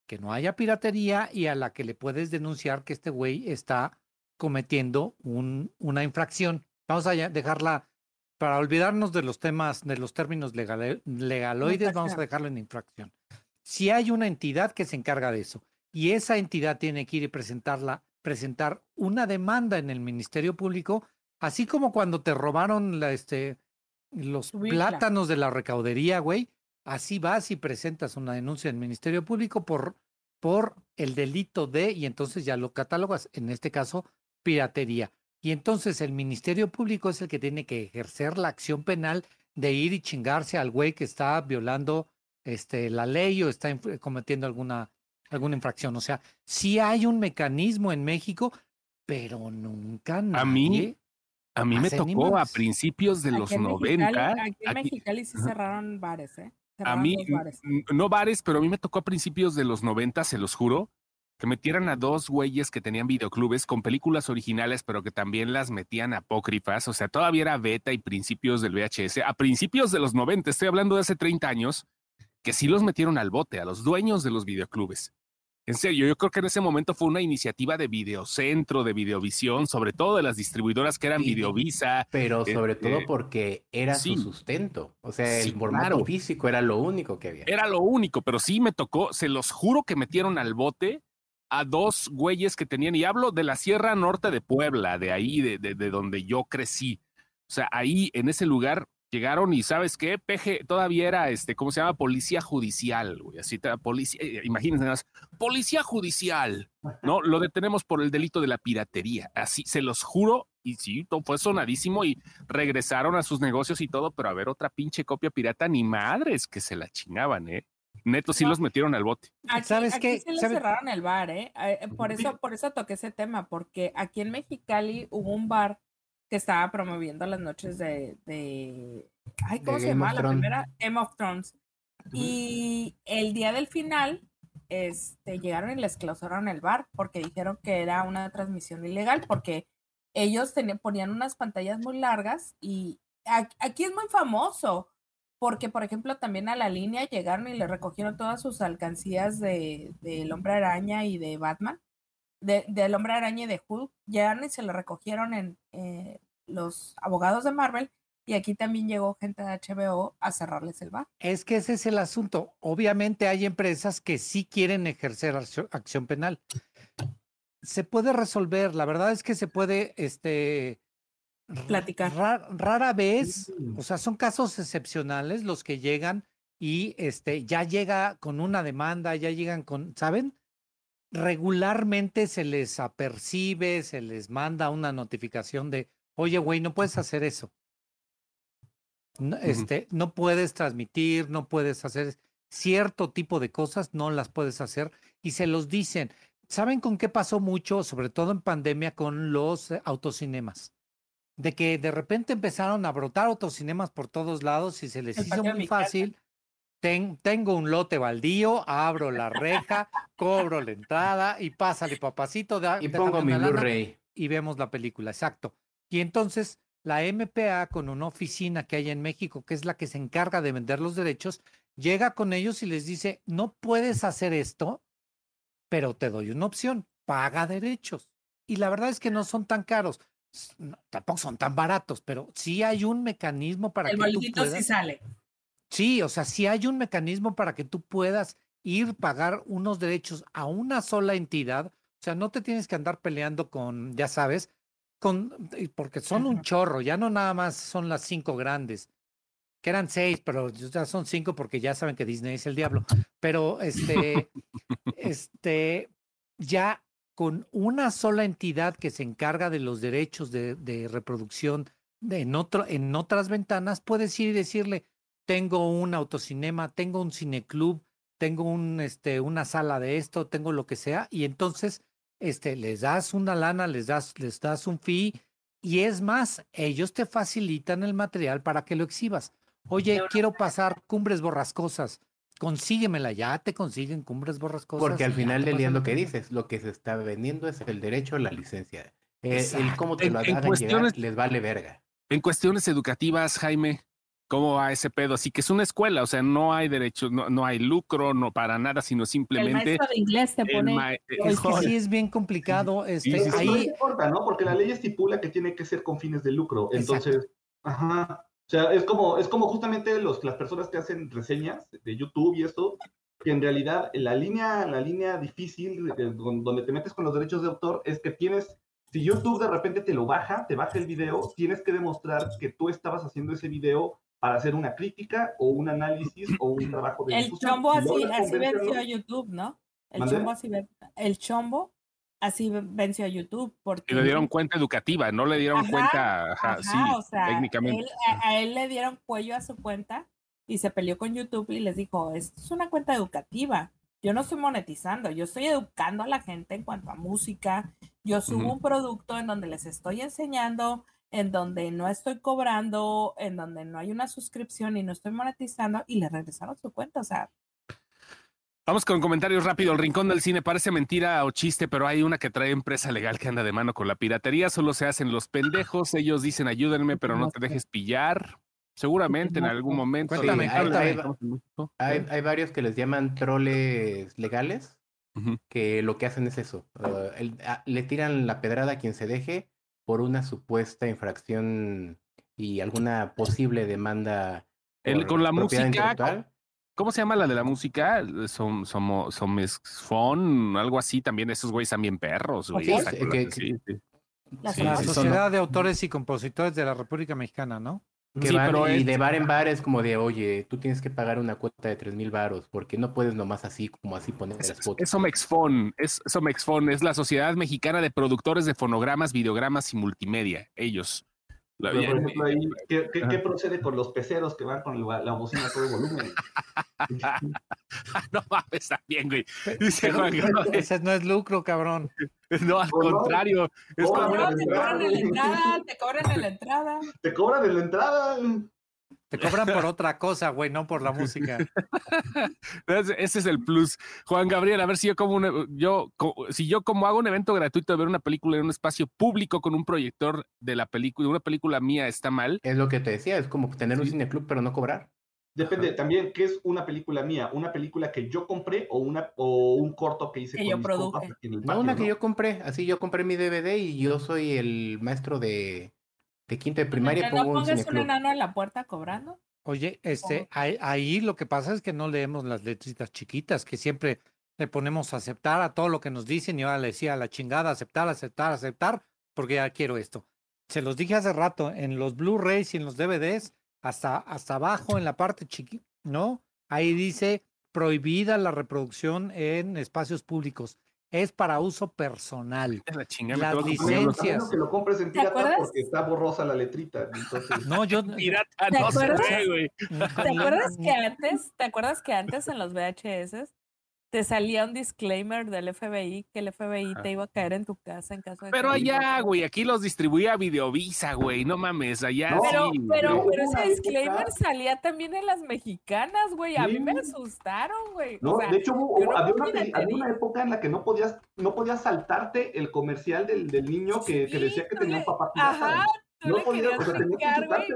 que no haya piratería y a la que le puedes denunciar que este güey está cometiendo un, una infracción. Vamos a dejarla, para olvidarnos de los temas, de los términos legaloides, vamos a dejarlo en infracción. Si hay una entidad que se encarga de eso y esa entidad tiene que ir y presentarla, presentar una demanda en el Ministerio Público, así como cuando te robaron la, este, los plátanos de la recaudería, güey. Así vas y presentas una denuncia en el Ministerio Público por, por el delito de, y entonces ya lo catalogas, en este caso, piratería. Y entonces el Ministerio Público es el que tiene que ejercer la acción penal de ir y chingarse al güey que está violando este, la ley o está cometiendo alguna, alguna infracción. O sea, sí hay un mecanismo en México, pero nunca nadie A mí, a mí me tocó a principios de los 90. aquí en Mexicali sí cerraron bares, ¿eh? A mí, no bares, pero a mí me tocó a principios de los 90, se los juro, que metieran a dos güeyes que tenían videoclubes con películas originales, pero que también las metían apócrifas. O sea, todavía era beta y principios del VHS. A principios de los 90, estoy hablando de hace 30 años, que sí los metieron al bote, a los dueños de los videoclubes. En serio, yo creo que en ese momento fue una iniciativa de Videocentro, de Videovisión, sobre todo de las distribuidoras que eran Videovisa. Pero sobre todo este, porque era su sustento. O sea, el formato físico era lo único que había. Era lo único, pero sí me tocó, se los juro que metieron al bote a dos güeyes que tenían, y hablo de la Sierra Norte de Puebla, de ahí, de, de donde yo crecí. O sea, ahí en ese lugar llegaron y sabes qué, Peje todavía era este, ¿cómo se llama? Policía judicial, güey, así policía, eh, imagínense nada más, policía judicial, ¿no? Lo detenemos por el delito de la piratería, así se los juro, y sí, todo fue sonadísimo y regresaron a sus negocios y todo, pero a ver otra pinche copia pirata, ni madres que se la chingaban, ¿eh? Neto, sí los metieron al bote. ¿Sabes qué? Se les cerraron el bar, ¿eh? ¿eh? Por eso, por eso toqué ese tema, porque aquí en Mexicali hubo un bar que estaba promoviendo las noches de, de ay, ¿cómo se llama? La primera, Game of Thrones. Y el día del final, este, llegaron y les clausuraron el bar porque dijeron que era una transmisión ilegal, porque ellos tenían, ponían unas pantallas muy largas y aquí es muy famoso, porque por ejemplo también a la línea llegaron y le recogieron todas sus alcancías de, del hombre araña y de Batman de, del Hombre Araña y de Hulk llegaron y se lo recogieron en eh, los abogados de Marvel y aquí también llegó gente de HBO a cerrarles el bar. Es que ese es el asunto. Obviamente hay empresas que sí quieren ejercer acción penal. Se puede resolver, la verdad es que se puede, este, platicar. rara vez, o sea, son casos excepcionales los que llegan y este ya llega con una demanda, ya llegan con, ¿saben? Regularmente se les apercibe, se les manda una notificación de, oye, güey, no puedes hacer eso. No, este, no puedes transmitir, no puedes hacer cierto tipo de cosas, no las puedes hacer y se los dicen. ¿Saben con qué pasó mucho, sobre todo en pandemia, con los eh, autocinemas? De que de repente empezaron a brotar autocinemas por todos lados y se les hizo muy fácil tengo un lote baldío, abro la reja, cobro la entrada y pásale, papacito. y pongo mi Blu-ray. Y vemos la película, exacto. Y entonces la MPA, con una oficina que hay en México, que es la que se encarga de vender los derechos, llega con ellos y les dice, no puedes hacer esto, pero te doy una opción, paga derechos. y la verdad es que no son tan caros. tampoco son tan baratos, pero sí hay un mecanismo para que tú puedas. sí sale. Sí, o sea, sí hay un mecanismo para que tú puedas ir pagar unos derechos a una sola entidad. O sea, no te tienes que andar peleando con, ya sabes, con, porque son un chorro, ya no nada más son las cinco grandes, que eran seis, pero ya son cinco porque ya saben que Disney es el diablo. Pero este, este, ya con una sola entidad que se encarga de los derechos de, de reproducción de en, otro, en otras ventanas, puedes ir y decirle, tengo un autocinema, tengo un cineclub, tengo un, este, una sala de esto, tengo lo que sea, y entonces este, les das una lana, les das, les das un fee, y es más, ellos te facilitan el material para que lo exhibas. Oye, quiero pasar cumbres borrascosas, consíguemela, ya te consiguen cumbres borrascosas. Porque al final del día lo que dices, lo que se está vendiendo es el derecho a la licencia. Eh, el, cómo te lo hagan llegar, les vale verga. En cuestiones educativas, Jaime, cómo va ese pedo. Así que es una escuela, o sea, no hay derecho, no, no hay lucro, no para nada, sino simplemente. El maestro de inglés te pone. Es que sí es bien complicado. Este, sí, ahí... No importa, ¿no? Porque la ley estipula que tiene que ser con fines de lucro. Entonces, ajá. O sea, es como, es como justamente los, las personas que hacen reseñas de YouTube y esto, que en realidad la línea, la línea difícil donde te metes con los derechos de autor es que tienes si YouTube de repente te lo baja, te baja el video, tienes que demostrar que tú estabas haciendo ese video para hacer una crítica o un análisis o un trabajo de El chombo así, así venció a YouTube, ¿no? El chombo así el chombo así venció a YouTube porque y le dieron cuenta educativa, no le dieron cuenta, ajá, sí, o sea, técnicamente. a, él le dieron cuello a su cuenta y se peleó con YouTube y les dijo, esto es una cuenta educativa. Yo no estoy monetizando, yo estoy educando a la gente en cuanto a música. Yo subo un producto en donde les estoy enseñando en donde no estoy cobrando, en donde no hay una suscripción y no estoy monetizando y le regresaron su cuenta. O sea. Vamos con comentarios rápido. El rincón del cine parece mentira o chiste, pero hay una que trae empresa legal que anda de mano con la piratería. Solo se hacen los pendejos. Ellos dicen ayúdenme, pero no te dejes pillar. Seguramente en algún momento. hay, varios que les llaman troles legales, que lo que hacen es eso. Uh, ah, le tiran la pedrada a quien se deje por una supuesta infracción y alguna posible demanda. El, con la música. ¿Cómo se llama la de la música? Son, somos, son algo así también. Esos güeyes también perros, güey. La, Sociedad de Autores y Compositores de la República Mexicana, ¿no? Que pero y de bar en bar es como de, oye, tú tienes que pagar una cuota de tres mil varos, porque no puedes nomás así, como así poner las fotos. Es Somexfon, es Somexfon, es la Sociedad Mexicana de Productores de Fonogramas, Videogramas y Multimedia, ellos. Por ejemplo, ahí, ¿qué, procede con los peceros que van con la, bocina a todo volumen? [LAUGHS] no mames, también, güey. Dice Juan Ese no es lucro, cabrón. [LAUGHS] No, al contrario. Es como te cobran en la entrada, te cobran en la entrada. Te cobran en la entrada. Te cobran por otra cosa, güey, no por la música. [LAUGHS] Ese es el plus. Juan Gabriel, a ver si yo como un, yo si yo como hago un evento gratuito de ver una película en un espacio público con un proyector de la película, una película mía está mal. Es lo que te decía, es como tener un cine club pero no cobrar. Depende también qué es una película mía, una película que yo compré o una o un corto que hice que con yo mis no, una que yo compré, así yo compré mi DVD y yo soy el maestro de, de quinta de primaria. ¿No pongas un, enano en la puerta cobrando? Oye, este, ahí, ahí, lo que pasa es que no leemos las letritas chiquitas, que siempre le ponemos a aceptar a todo lo que nos dicen y ahora le decía a la chingada, aceptar, aceptar, aceptar, porque ya quiero esto. Se los dije hace rato, en los Blu-rays y en los DVDs hasta, hasta abajo en la parte chiqui, ¿no? Ahí dice prohibida la reproducción en espacios públicos. Es para uso personal. La chingada, Las licencias. que lo compres en pirata porque está borrosa la letrita. No, yo [LAUGHS] pirata ¿Te no acuerdas? sé, güey. ¿Te acuerdas que antes, te acuerdas que antes en los VHS te salía un disclaimer del FBI que el FBI te iba a caer en tu casa en caso de Pero allá, güey, aquí los distribuía Videovisa, güey, no mames, allá pero, sí. Pero, pero ese disclaimer salía también en las mexicanas, güey, a mí me asustaron, güey. No, de hecho había, una, época en la que no podías, no podías saltarte el comercial del, del niño que, que, decía que tenía un papá Ajá, no podías,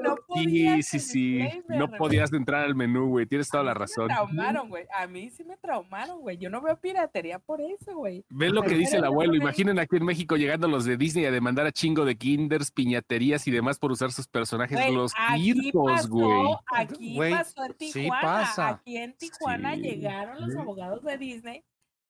no podías Sí, sí, sí. No podías entrar al menú, güey. Tienes toda la razón. Me traumaron, güey. A mí sí me traumaron, güey. Yo no veo piratería por eso, güey. Ven lo que dice el abuelo. Imaginen aquí en México llegando los de Disney a demandar a chingo de kinders, piñaterías y demás por usar sus personajes los circos, güey. Aquí pasó en Tijuana. Aquí en Tijuana llegaron los abogados de Disney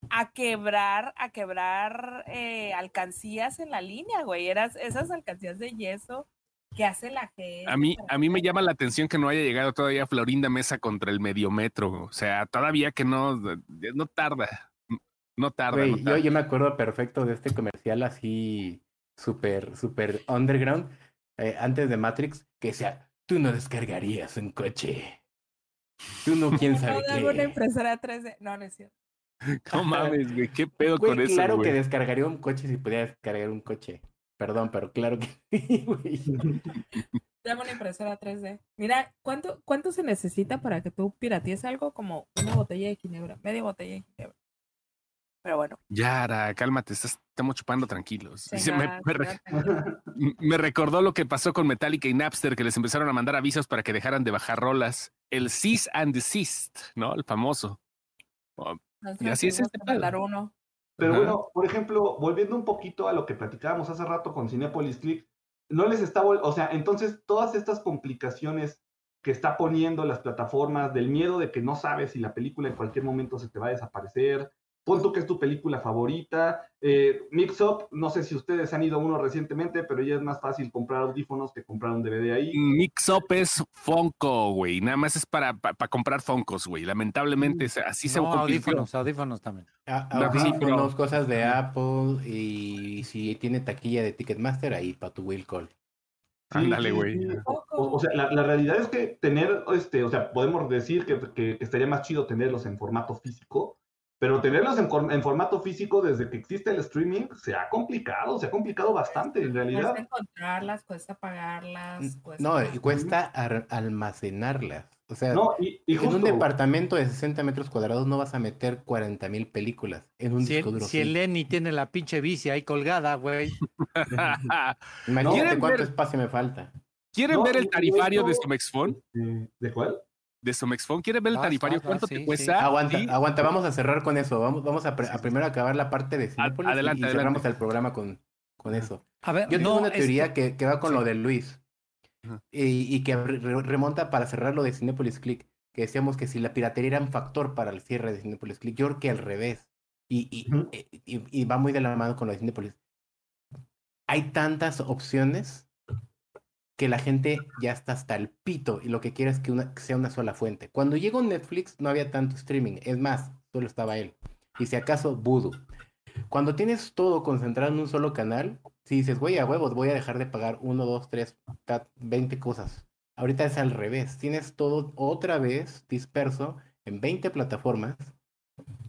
a quebrar, a quebrar eh, alcancías en la línea, güey. Eras esas alcancías de yeso que hace la gente. A mí, a mí me llama la atención que no haya llegado todavía Florinda Mesa contra el mediometro. O sea, todavía que no, no tarda. No tarda. Yo, yo me acuerdo perfecto de este comercial así súper, súper underground, eh, antes de Matrix, que decía, tú no descargarías un coche. Tú no, quién [LAUGHS] sabe no, qué. una impresora 3D. No, no es cierto. [LAUGHS] No mames, güey, qué pedo con eso. Claro que descargaría un coche si pudiera descargar un coche. Perdón, pero claro que [LAUGHS] sí, güey. [LAUGHS] Dame una impresora 3D. Mira, ¿cuánto, ¿cuánto se necesita para que tú piratees algo como una botella de ginebra? Media botella de ginebra. Pero bueno. Yara, cálmate, estamos chupando tranquilos. me, recordó lo que pasó con Metallica y Napster, que les empezaron a mandar avisos para que dejaran de bajar rolas. El cease and desist, ¿no? El famoso. Y así es este uno. Pero bueno, por ejemplo, volviendo un poquito a lo que platicábamos hace rato con Cinepolis Click, no les está, o sea, entonces todas estas complicaciones que está poniendo las plataformas, del miedo de que no sabes si la película en cualquier momento se te va a desaparecer, Pon tú que es tu película favorita. Eh, Mix Up, no sé si ustedes han ido a uno recientemente, pero ya es más fácil comprar audífonos que comprar un DVD ahí. Mix Up es Funko, güey. Nada más es para, para, comprar Funkos, güey. Lamentablemente mm. así se no, audífonos, audífonos también. Ah, audífonos, cosas de Apple y si tiene taquilla de Ticketmaster, ahí para tu Will Call. Ándale, güey. O, sea, la, realidad es que tener, este, o sea, podemos decir que, que estaría más chido tenerlos en formato físico, pero tenerlos en, formato físico desde que existe el streaming se ha complicado, se ha complicado bastante en realidad. Cuesta encontrarlas, cuesta pagarlas. No, y cuesta almacenarlas. O sea, en un departamento de 60 metros cuadrados no vas a meter 40 mil películas en un disco duro. Si el Lenny tiene la pinche bici ahí colgada, güey. [LAUGHS] [LAUGHS] Imagínate cuánto espacio me falta. ¿Quieren ver el tarifario de Somexfon? ¿De cuál? De Somexfon. ¿Quieres ver el tarifario? ¿Cuánto te cuesta? Aguanta, aguanta, vamos a cerrar con eso. Vamos, vamos a, primero acabar la parte de Cinepolis adelante, y, cerramos el programa con, con eso. A ver, Yo tengo una teoría que, que, va con lo de Luis y, y, que remonta para cerrar lo de Cinepolis Click, que decíamos que si la piratería era un factor para el cierre de Cinepolis Click, yo creo que al revés. Y, y, y va muy de la mano con lo de Cinepolis. Hay tantas opciones que la gente ya está hasta el pito y lo que quiere es que, sea una sola fuente. Cuando llegó Netflix no había tanto streaming, es más, solo estaba él. Y si acaso, Voodoo. Cuando tienes todo concentrado en un solo canal, si dices, güey, a huevos, voy a dejar de pagar uno, dos, tres, 20 cosas. Ahorita es al revés. Tienes todo otra vez disperso en 20 plataformas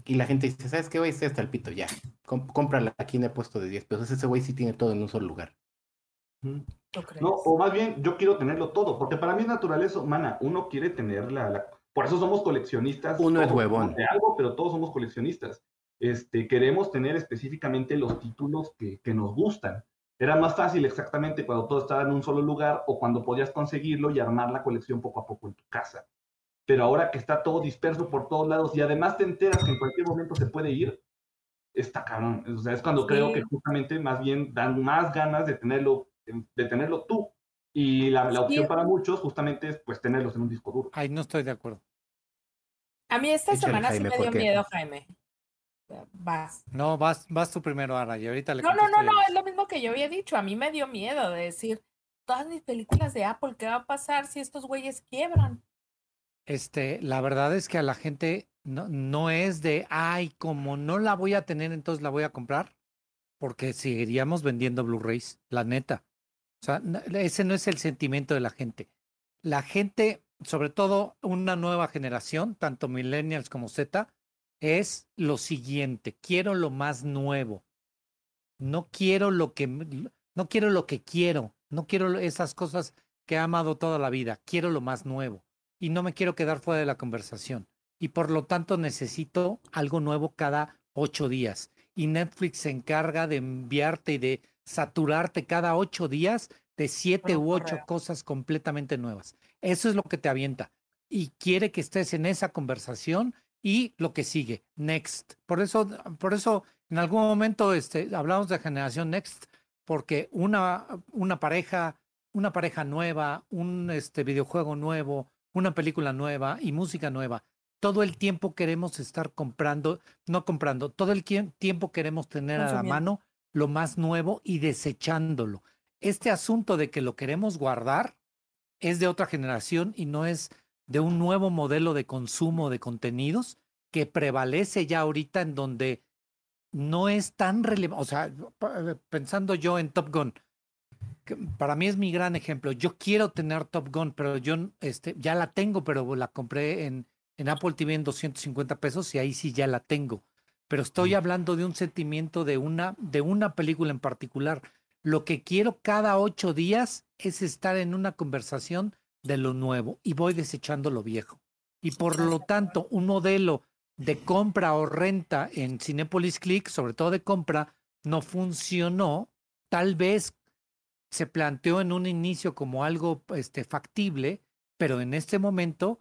y la gente dice, ¿sabes qué, güey? Está el pito, ya. cómprala aquí en el puesto de 10 pesos. Ese güey sí tiene todo en un solo lugar. No, o más bien, yo quiero tenerlo todo, porque para mí es naturaleza humana. Uno quiere tener la, Por eso somos coleccionistas. Uno es huevón. De algo, pero todos somos coleccionistas. Este, queremos tener específicamente los títulos que, que nos gustan. Era más fácil exactamente cuando todo estaba en un solo lugar o cuando podías conseguirlo y armar la colección poco a poco en tu casa. Pero ahora que está todo disperso por todos lados y además te enteras que en cualquier momento se puede ir, está cabrón. O sea, es cuando creo que justamente más bien dan más ganas de tenerlo de tenerlo tú. Y la, la opción para muchos justamente es pues tenerlos en un disco duro. Ay, no estoy de acuerdo. A mí esta semana sí me dio miedo, Jaime. Vas. No, vas, vas tú primero, Ara, y ahorita le No, no, no, no, es lo mismo que yo había dicho. A mí me dio miedo de decir, todas mis películas de Apple, ¿qué va a pasar si estos güeyes quiebran? Este, la verdad es que a la gente no, no es de, ay, como no la voy a tener, entonces la voy a comprar porque seguiríamos vendiendo Blu-rays, la neta. Ese no es el sentimiento de la gente. La gente, sobre todo una nueva generación, tanto millennials como Z, es lo siguiente, quiero lo más nuevo. No quiero lo que no quiero lo que quiero, no quiero esas cosas que he amado toda la vida, quiero lo más nuevo y no me quiero quedar fuera de la conversación. Y por lo tanto necesito algo nuevo cada ocho días y Netflix se encarga de enviarte y de saturarte cada ocho días de siete u ocho cosas completamente nuevas. Eso es lo que te avienta. Y quiere que estés en esa conversación y lo que sigue, next. Por eso, por eso en algún momento este, hablamos de generación next, porque una, una pareja, una pareja nueva, un este, videojuego nuevo, una película nueva y música nueva. Todo el tiempo queremos estar comprando, no comprando, todo el tiempo queremos tener a la mano lo más nuevo y desechándolo. Este asunto de que lo queremos guardar es de otra generación y no es de un nuevo modelo de consumo de contenidos que prevalece ya ahorita en donde no es tan relevante, o sea, eh, pensando yo en Top Gun, para mí es mi gran ejemplo. Yo quiero tener Top Gun, pero yo este, ya la tengo, pero la compré en, en Apple TV en 250 pesos y ahí sí ya la tengo. Pero estoy hablando de un sentimiento de una, de una película en particular. Lo que quiero cada ocho días es estar en una conversación de lo nuevo y voy desechando lo viejo. Y por lo tanto, un modelo de compra o renta en Cinepolis Click, sobre todo de compra, no funcionó. Tal vez se planteó en un inicio como algo este, factible, pero en este momento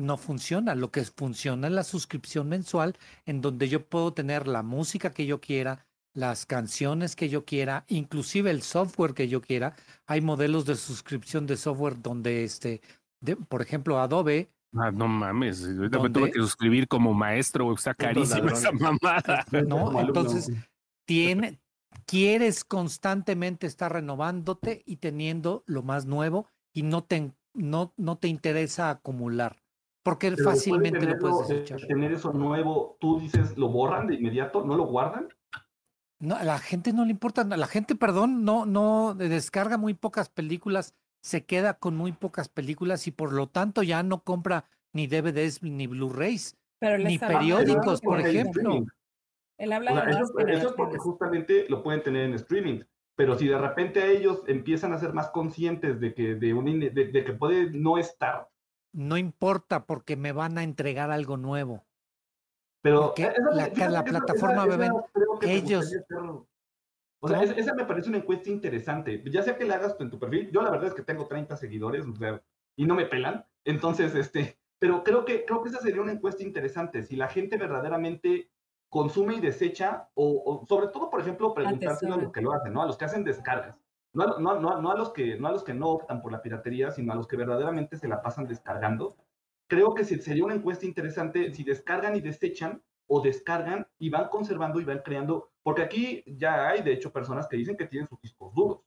no funciona. Lo que funciona es la suscripción mensual en donde yo puedo tener la música que yo quiera, las canciones que yo quiera, inclusive el software que yo quiera. Hay modelos de suscripción de software donde, este, por ejemplo, Adobe. Ah, no mames, ahorita me tuve que suscribir como maestro, está carísima esa mamada. [LAUGHS] No, entonces tiene, quieres constantemente estar renovándote y teniendo lo más nuevo y no te, no, no te interesa acumular. Porque fácilmente lo puedes desechar. Tener eso nuevo, tú dices, ¿lo borran de inmediato? ¿No lo guardan? No, a la gente no le importa. La gente, perdón, no, no descarga muy pocas películas, se queda con muy pocas películas y por lo tanto ya no compra ni DVDs ni Blu-rays, ni periódicos, por ejemplo. Él habla de eso, eso es porque justamente lo pueden tener en streaming. Pero si de repente ellos empiezan a ser más conscientes de que, de, un, de, que puede no estar. No importa porque me van a entregar algo nuevo. Pero la, la, plataforma ven ellos. o sea, esa, me parece una encuesta interesante. Ya sea que la hagas en tu perfil, yo la verdad es que tengo 30 seguidores y no me pelan. Entonces, este, pero creo que, creo que esa sería una encuesta interesante. Si la gente verdaderamente consume y desecha, o, sobre todo, por ejemplo, preguntarse a los que lo hacen, ¿no? A los que hacen descargas. No, no, no, no, a los que, no a los que no optan por la piratería, sino a los que verdaderamente se la pasan descargando. Creo que sería una encuesta interesante si descargan y desechan o descargan y van conservando y van creando, porque aquí ya hay, de hecho, personas que dicen que tienen sus discos duros,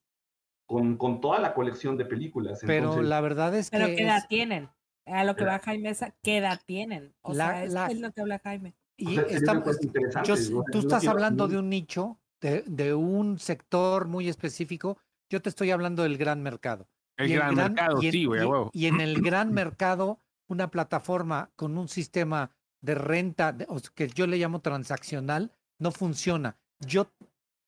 con, con toda la colección de películas. Pero la verdad es que... Pero ¿qué edad tienen? A lo que va Jaime, ¿qué edad tienen? O sea, es lo que habla Jaime. Y tú estás hablando de un nicho, de, un sector muy específico. Yo te estoy hablando del gran mercado. El, gran, mercado, sí, güey, y, en el gran [CLEARS THROAT] mercado, una plataforma con un sistema de renta, que yo le llamo transaccional, no funciona. Yo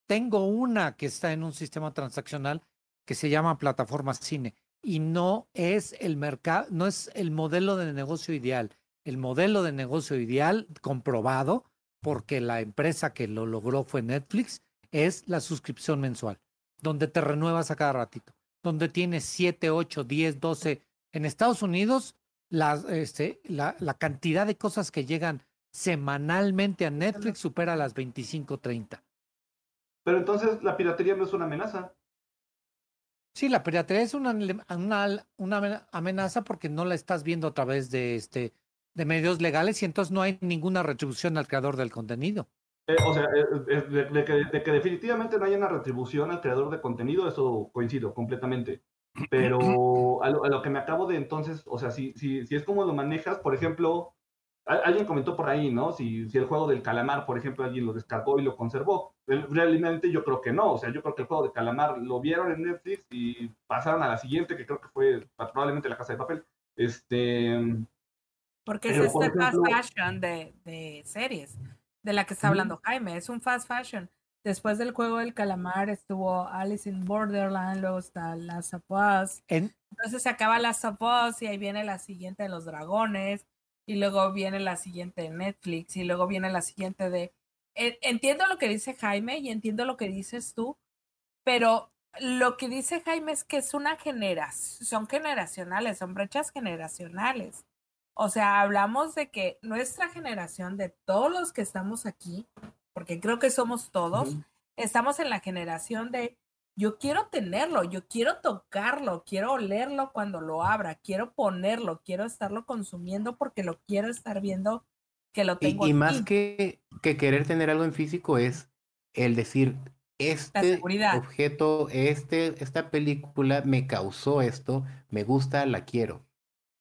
tengo una que está en un sistema transaccional que se llama plataforma cine y no es el mercado, no es el modelo de negocio ideal el modelo de negocio ideal comprobado, porque la empresa que lo logró fue Netflix, es la suscripción mensual, donde te renuevas a cada ratito, donde tienes 7, 8, 10, 12. En Estados Unidos, la, este, la, la cantidad de cosas que llegan semanalmente a Netflix supera las 25, 30. Pero entonces la piratería no es una amenaza. Sí, la piratería es una, una, una, amenaza porque no la estás viendo a través de este de medios legales y entonces no hay ninguna retribución al creador del contenido. Eh, o sea, eh, eh, de, que, definitivamente no hay una retribución al creador de contenido, eso coincido completamente. Pero [CLEARS THROAT] a lo, que me acabo de entonces, o sea, si, si, si es como lo manejas, por ejemplo, alguien comentó por ahí, ¿no? Si, si el juego del calamar, por ejemplo, alguien lo descargó y lo conservó. Realmente yo creo que no, o sea, yo creo que el juego de calamar lo vieron en Netflix y pasaron a la siguiente, que creo que fue probablemente la casa de papel. Este, porque es este fast fashion de, series de la que está hablando Jaime. Es un fast fashion. Después del juego del calamar estuvo Alice in Borderland, luego está Last of Us. Entonces se acaba Last of Us y ahí viene la siguiente de los dragones. Y luego viene la siguiente de Netflix. Y luego viene la siguiente de. Entiendo lo que dice Jaime y entiendo lo que dices tú. Pero lo que dice Jaime es que es una generación, son generacionales, son brechas generacionales. O sea, hablamos de que nuestra generación, de todos los que estamos aquí, porque creo que somos todos, estamos en la generación de yo quiero tenerlo, yo quiero tocarlo, quiero olerlo cuando lo abra, quiero ponerlo, quiero estarlo consumiendo porque lo quiero estar viendo que lo tengo. Y, y más que, que querer tener algo en físico es el decir, este objeto, este, esta película me causó esto, me gusta, la quiero.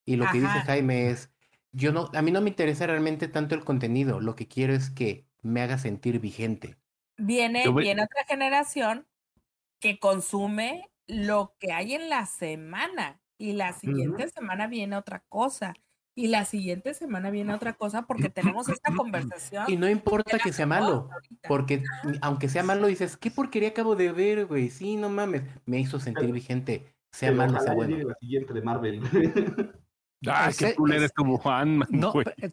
Y lo que dice Jaime es, yo no, a mí no me interesa realmente tanto el contenido, lo que quiero es que me haga sentir vigente. Viene, viene otra generación que consume lo que hay en la semana y la siguiente semana viene otra cosa y la siguiente semana viene otra cosa porque [CLEARS THROAT] tenemos esta conversación. Y no importa que sea malo, porque aunque sea malo dices, ¿qué porquería acabo de ver, güey? Sí, no mames, me hizo sentir vigente, sea malo, sea bueno. La siguiente de Marvel. [LAUGHS] Ay, qué cool eres como Juan. No, eh,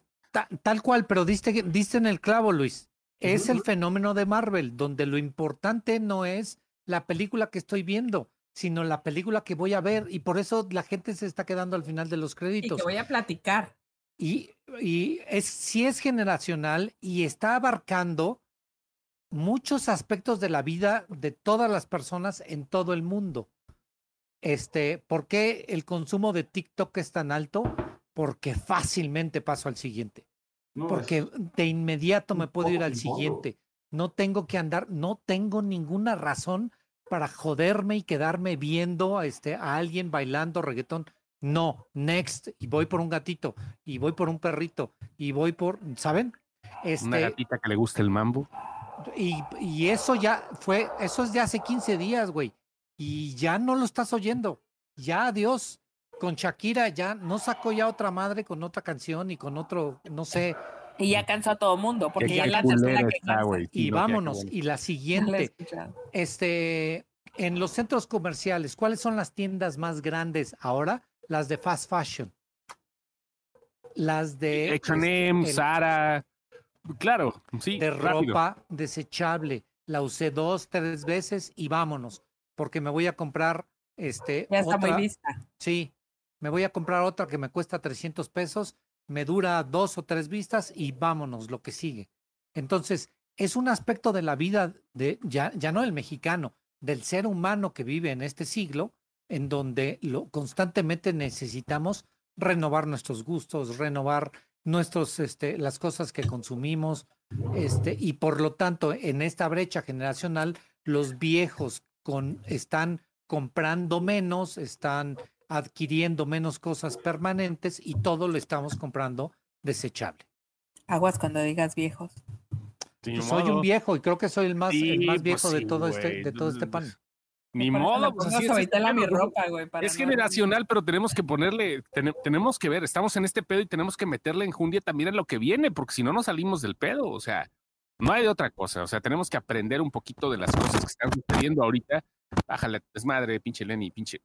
tal cual, pero diste, diste en el clavo, Luis. Es el fenómeno de Marvel, donde lo importante no es la película que estoy viendo, sino la película que voy a ver y por eso la gente se está quedando al final de los créditos. Y que voy a platicar. Y, y es, sí es generacional y está abarcando muchos aspectos de la vida de todas las personas en todo el mundo. Este, ¿por qué el consumo de TikTok es tan alto? Porque fácilmente paso al siguiente. Porque de inmediato me puedo ir al siguiente. No tengo que andar, no tengo ninguna razón para joderme y quedarme viendo a, este, a alguien bailando reggaetón. No, next, y voy por un gatito, y voy por un perrito, y voy por, ¿saben? Este, Una gatita que le guste el mambo. Y, y eso ya fue, eso es de hace 15 días, güey. Y ya no lo estás oyendo. Ya, adiós. Con Shakira ya no sacó ya otra madre con otra canción y con otro, no sé, y ya cansó a todo mundo, porque ya la tercera que Y vámonos, y la [LAUGHS] siguiente. Este, en los centros comerciales, ¿cuáles son las tiendas más grandes ahora? Las de fast fashion. Las de H&M, Sara, claro, sí. De ropa desechable. La usé dos, tres veces y vámonos, porque me voy a comprar este. Ya está muy vista. Sí, me voy a comprar otra que me cuesta 300 pesos me dura dos o tres vistas y vámonos, lo que sigue. Entonces, es un aspecto de la vida de, ya, ya no del mexicano, del ser humano que vive en este siglo, en donde lo, constantemente necesitamos renovar nuestros gustos, renovar nuestros, este, las cosas que consumimos, este, y por lo tanto, en esta brecha generacional, los viejos con, están comprando menos, están adquiriendo menos cosas permanentes y todo lo estamos comprando desechable. Aguas cuando digas viejos. Pues soy un viejo y creo que soy el más, el más pues viejo de todo este, de todo este pan. Ni modo, pues así es, mi ropa, güey, es generacional, pero tenemos que ponerle, tenemos que ver, estamos en este pedo y tenemos que meterle enjundia también en lo que viene, porque si no nos salimos del pedo, o sea, no hay otra cosa, o sea, tenemos que aprender un poquito de las cosas que están sucediendo ahorita. Bájale, desmadre, pinche Lenny, pinche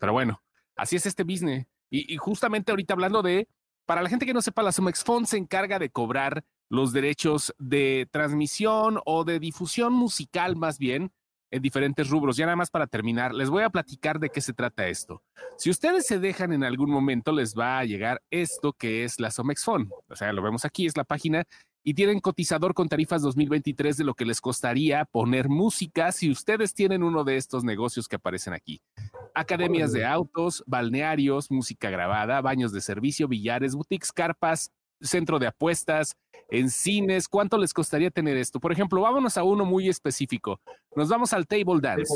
pero bueno, así es este business. Y, justamente ahorita hablando de, para la gente que no sepa, la Sumexfond se encarga de cobrar los derechos de transmisión o de difusión musical más bien en diferentes rubros. Ya nada más para terminar, les voy a platicar de qué se trata esto. Si ustedes se dejan en algún momento, les va a llegar esto que es la Somexfon. O sea, lo vemos aquí, es la página y tienen cotizador con tarifas 2023 de lo que les costaría poner música si ustedes tienen uno de estos negocios que aparecen aquí. Academias de autos, balnearios, música grabada, baños de servicio, billares, boutiques, carpas, centro de apuestas, en cines. ¿Cuánto les costaría tener esto? Por ejemplo, vámonos a uno muy específico. Nos vamos al table dance.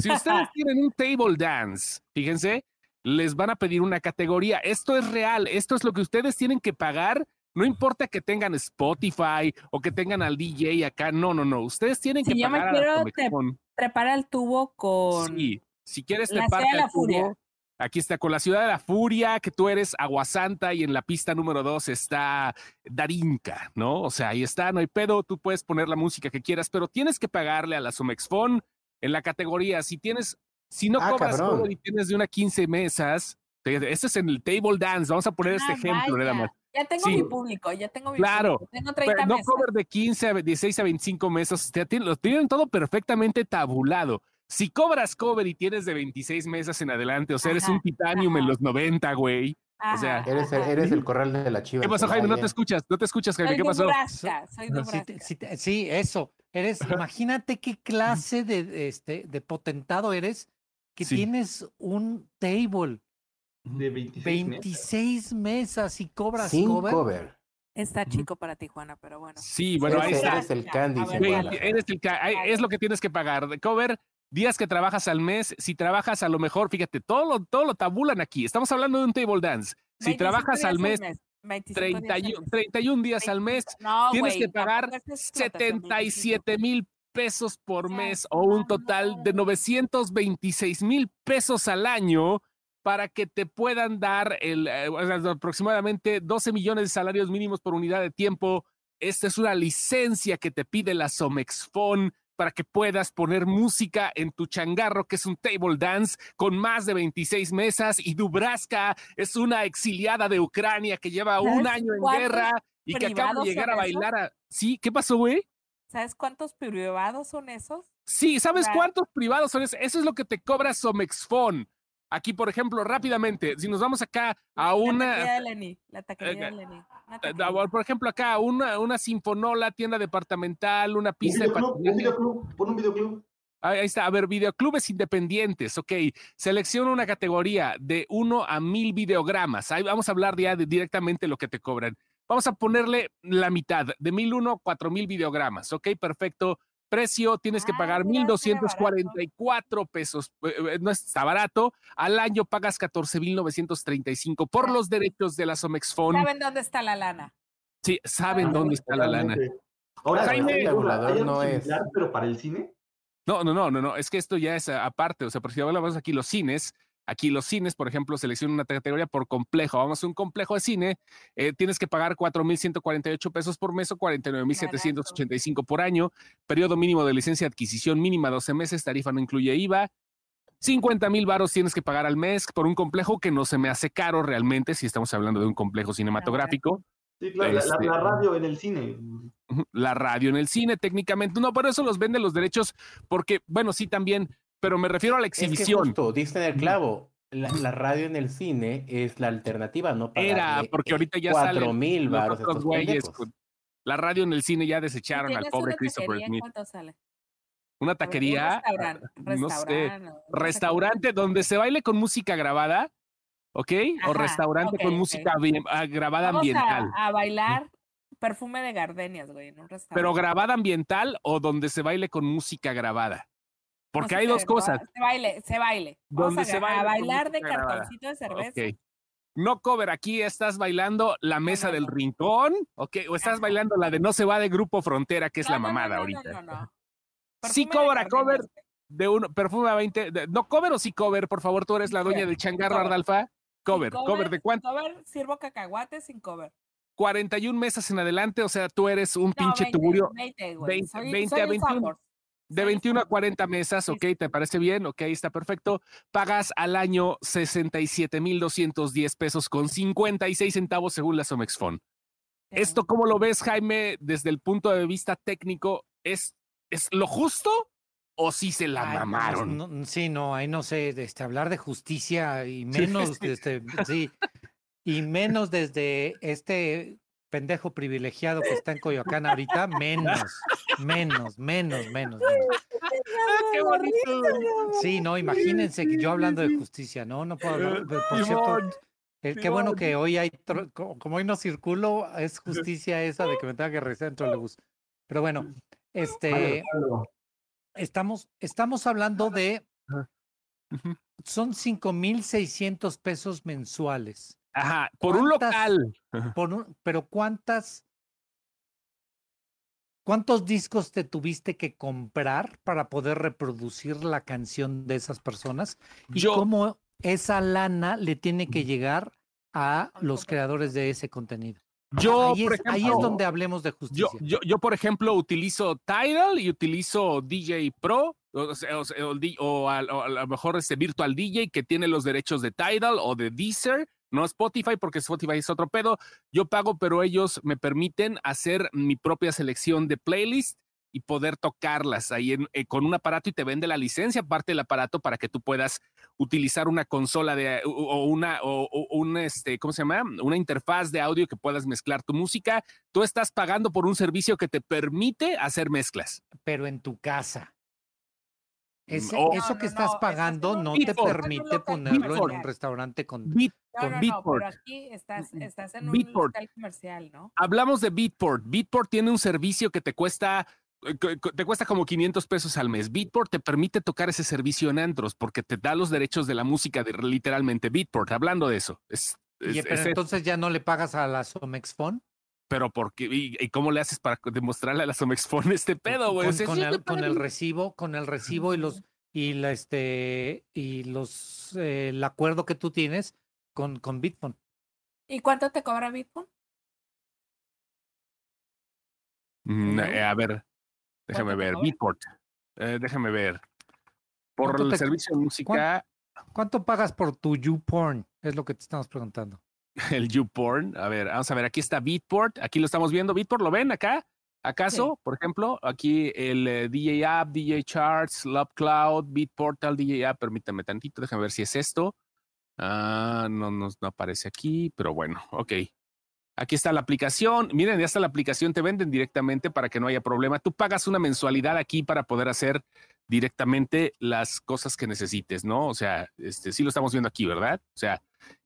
Si ustedes [LAUGHS] tienen un table dance, fíjense, les van a pedir una categoría. Esto es real, esto es lo que ustedes tienen que pagar no importa que tengan Spotify o que tengan al DJ acá, no, no, no. Ustedes tienen que pagar a trepar el tubo con. Sí, si quieres trepar el tubo. Aquí está con la ciudad de la furia, que tú eres Aguasanta y en la pista número dos está Darinka, ¿no? O sea, ahí está, no hay pedo, tú puedes poner la música que quieras, pero tienes que pagarle a la Sumexfon en la categoría. Si tienes, si no ah, cobras todo y tienes de una 15 mesas, este es en el table dance, vamos a poner este ah, ejemplo nada más Ya tengo mi público, ya tengo mi claro, público. Tengo 30 no cover de 15 a 16 a 25 meses, lo tienen todo perfectamente tabulado. Si cobras cover y tienes de 26 meses en adelante, o sea, eres un titanium en los 90, güey. o sea, eres, el, eres el corral de la chiva. ¿Qué pasó, Jaime? No te escuchas, no te escuchas, Jaime. ¿Qué pasó? soy sí, sí, eso. Eres, imagínate qué clase de, este, de potentado eres que tienes un table de 26, 26 mesas y cobras Sin cover. cover. Está chico para Tijuana, pero bueno. Sí, bueno, ahí está. Eres el candy. eres el, es lo que tienes que pagar. De cover, días que trabajas al mes. Si trabajas a lo mejor, fíjate, todo lo, todo lo tabulan aquí. Estamos hablando de un table dance. Si trabajas al mes, 31, 31 días al mes, tienes que pagar 77 mil pesos por mes o un total de 926 mil pesos al año para que te puedan dar el, eh, aproximadamente 12 millones de salarios mínimos por unidad de tiempo. Esta es una licencia que te pide la Somexfon para que puedas poner música en tu changarro, que es un table dance con más de 26 mesas. Y Dubraska es una exiliada de Ucrania que lleva un año en guerra y que acaba de llegar a bailar. A... Sí, ¿qué pasó, güey? ¿Sabes cuántos privados son esos? Sí, ¿sabes cuántos privados son esos? Eso es lo que te cobra Somexfon. Aquí, por ejemplo, rápidamente, si nos vamos acá a una. La taquería de Lenny. La taquería de Lenny. Por ejemplo, acá una, una sinfonola, tienda departamental, una pista un videoclub, Un videoclub, pon un videoclub. Ahí está, a ver, videoclubes independientes, ok. Selecciona una categoría de uno a mil videogramas. Ahí vamos a hablar ya de directamente lo que te cobran. Vamos a ponerle la mitad, de mil uno a cuatro mil videogramas, ok, perfecto. Precio, tienes que pagar 1,244 pesos. Eh, eh, no está barato. Al año pagas 14,935 por los derechos de la Somexfon. ¿Saben dónde está la lana? Sí, saben dónde está la lana. Ahora, Jaime, el no es. Pero para el cine. No, no, no, no, no. Es que esto ya es aparte. O sea, por si hablamos aquí los cines, Aquí los cines, por ejemplo, selecciona una categoría por complejo. Vamos a un complejo de cine, eh, tienes que pagar 4.148 pesos por mes o 49.785 por año. Periodo mínimo de licencia de adquisición mínima 12 meses, tarifa no incluye IVA. 50 mil varos tienes que pagar al mes por un complejo que no se me hace caro realmente si estamos hablando de un complejo cinematográfico. Sí, claro, la, este radio en el cine. La radio en el cine, técnicamente. No, por eso los venden los derechos, porque, bueno, sí, también pero me refiero a la exhibición. Es que justo, diste en el clavo. La, radio en el cine es la alternativa, ¿no? Era, porque ahorita ya sale. mil baros La radio en el cine ya desecharon al pobre Christopher Smith. ¿Cuánto sale? Una taquería. Restaurante, [LAUGHS] no sé. Restaurante donde se baile con música grabada, ¿ok? o restaurante con música ah, grabada ambiental. A, a bailar perfume de gardenias, güey, en un restaurante. Pero grabada ambiental o donde se baile con música grabada. Porque hay dos cosas. Se baile, se baile. Donde se baile a bailar de cartoncito de cerveza. No cover, aquí estás bailando la mesa del rincón, ¿ok? O estás bailando la de No se va de Grupo Frontera, que es la mamada ahorita. No, Sí cover a cover de uno, perfume a 20. no cover o sí cover, por favor, tú eres la dueña del changarro Ardalfa. Cover, cover, ¿de cuánto? Cover, sirvo cacahuate sin cover. 41 mesas en adelante, o sea, tú eres un pinche tuburio. 20, 20, 20 a 21. De 21 a 40 mesas, ok, ¿te parece bien? Ok, está perfecto. Pagas al año 67,210 pesos con 56 centavos según la Somexfon. ¿Esto cómo lo ves, Jaime, desde el punto de vista técnico? ¿Es, es lo justo o sí se la mamaron? sí, no, ahí no sé, este, hablar de justicia y menos, este, sí, y menos desde este pendejo privilegiado que está en Coyoacán ahorita, menos, menos, menos, menos. ¡Qué bonito! Sí, no, imagínense que yo hablando de justicia, ¿no? No puedo hablar, por cierto, eh, qué bueno que hoy hay, como hoy no circulo, es justicia esa de que me tenga que regresar dentro del bus. Pero bueno, este, estamos, estamos hablando de, son 5,600 pesos mensuales. Ajá, por un local. Por pero ¿cuántas, cuántos discos te tuviste que comprar para poder reproducir la canción de esas personas? Y cómo esa lana le tiene que llegar a los creadores de ese contenido. Yo, ahí, es, ahí es donde hablemos de justicia. Yo, yo, por ejemplo, utilizo Tidal y utilizo DJ Pro o, o, a, lo mejor este Virtual DJ que tiene los derechos de Tidal o de Deezer no Spotify, porque Spotify es otro pedo. Yo pago, pero ellos me permiten hacer mi propia selección de playlist y poder tocarlas ahí eh, con un aparato y te vende la licencia aparte del aparato para que tú puedas utilizar una consola de o, una o, un este cómo se llama una interfaz de audio que puedas mezclar tu música. Tú estás pagando por un servicio que te permite hacer mezclas. Pero en tu casa eso que estás pagando no te permite ponerlo en un restaurante con, Beatport. aquí estás, en un local comercial, ¿no? Hablamos de Beatport. Beatport tiene un servicio que te cuesta eh, te cuesta como 500 pesos al mes. Beatport te permite tocar ese servicio en antros porque te da los derechos de la música de literalmente Beatport. Hablando de eso. Es, entonces ya no le pagas a la Somex Phone pero porque y, cómo le haces para demostrarle a la Somexphone [LAUGHS] este pedo, güey. Con, el, recibo, con el recibo y los y la este y los eh, el acuerdo que tú tienes con con Bitphone. ¿Y cuánto te cobra Bitphone? Mm, eh, a ver, déjame ver, Bitport. Eh, déjame ver. Por el servicio de música. ¿Cuánto pagas por tu YouPorn? Es lo que te estamos preguntando. [LAUGHS] el YouPorn. A ver, vamos a ver, aquí está Beatport, aquí lo estamos viendo. Beatport, ¿lo ven acá? ¿Acaso, por ejemplo, aquí el eh, DJ App, DJ Charts, Love Cloud, Beatportal, DJ App, permítame tantito, déjame ver si es esto. Ah, no, no, no aparece aquí, pero bueno, ok. Aquí está la aplicación. Miren, ya está la aplicación, te venden directamente para que no haya problema. Tú pagas una mensualidad aquí para poder hacer directamente las cosas que necesites, ¿no? O sea, este sí lo estamos viendo aquí, ¿verdad? O sea,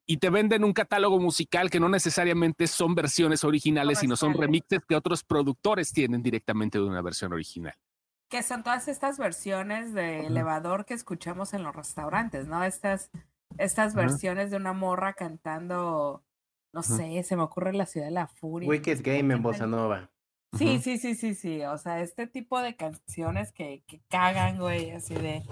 y te venden un catálogo musical que no necesariamente son versiones originales, sino son remixes que otros productores tienen directamente de una versión original. Que son todas estas versiones de elevador que escuchamos en los restaurantes, ¿no? Estas, estas versiones de una morra cantando, no sé, se me ocurre la ciudad de la furia. Wicked Game en Bossa Nova. Sí, sí, sí, sí, sí. O sea, este tipo de canciones que, que cagan, güey, así de.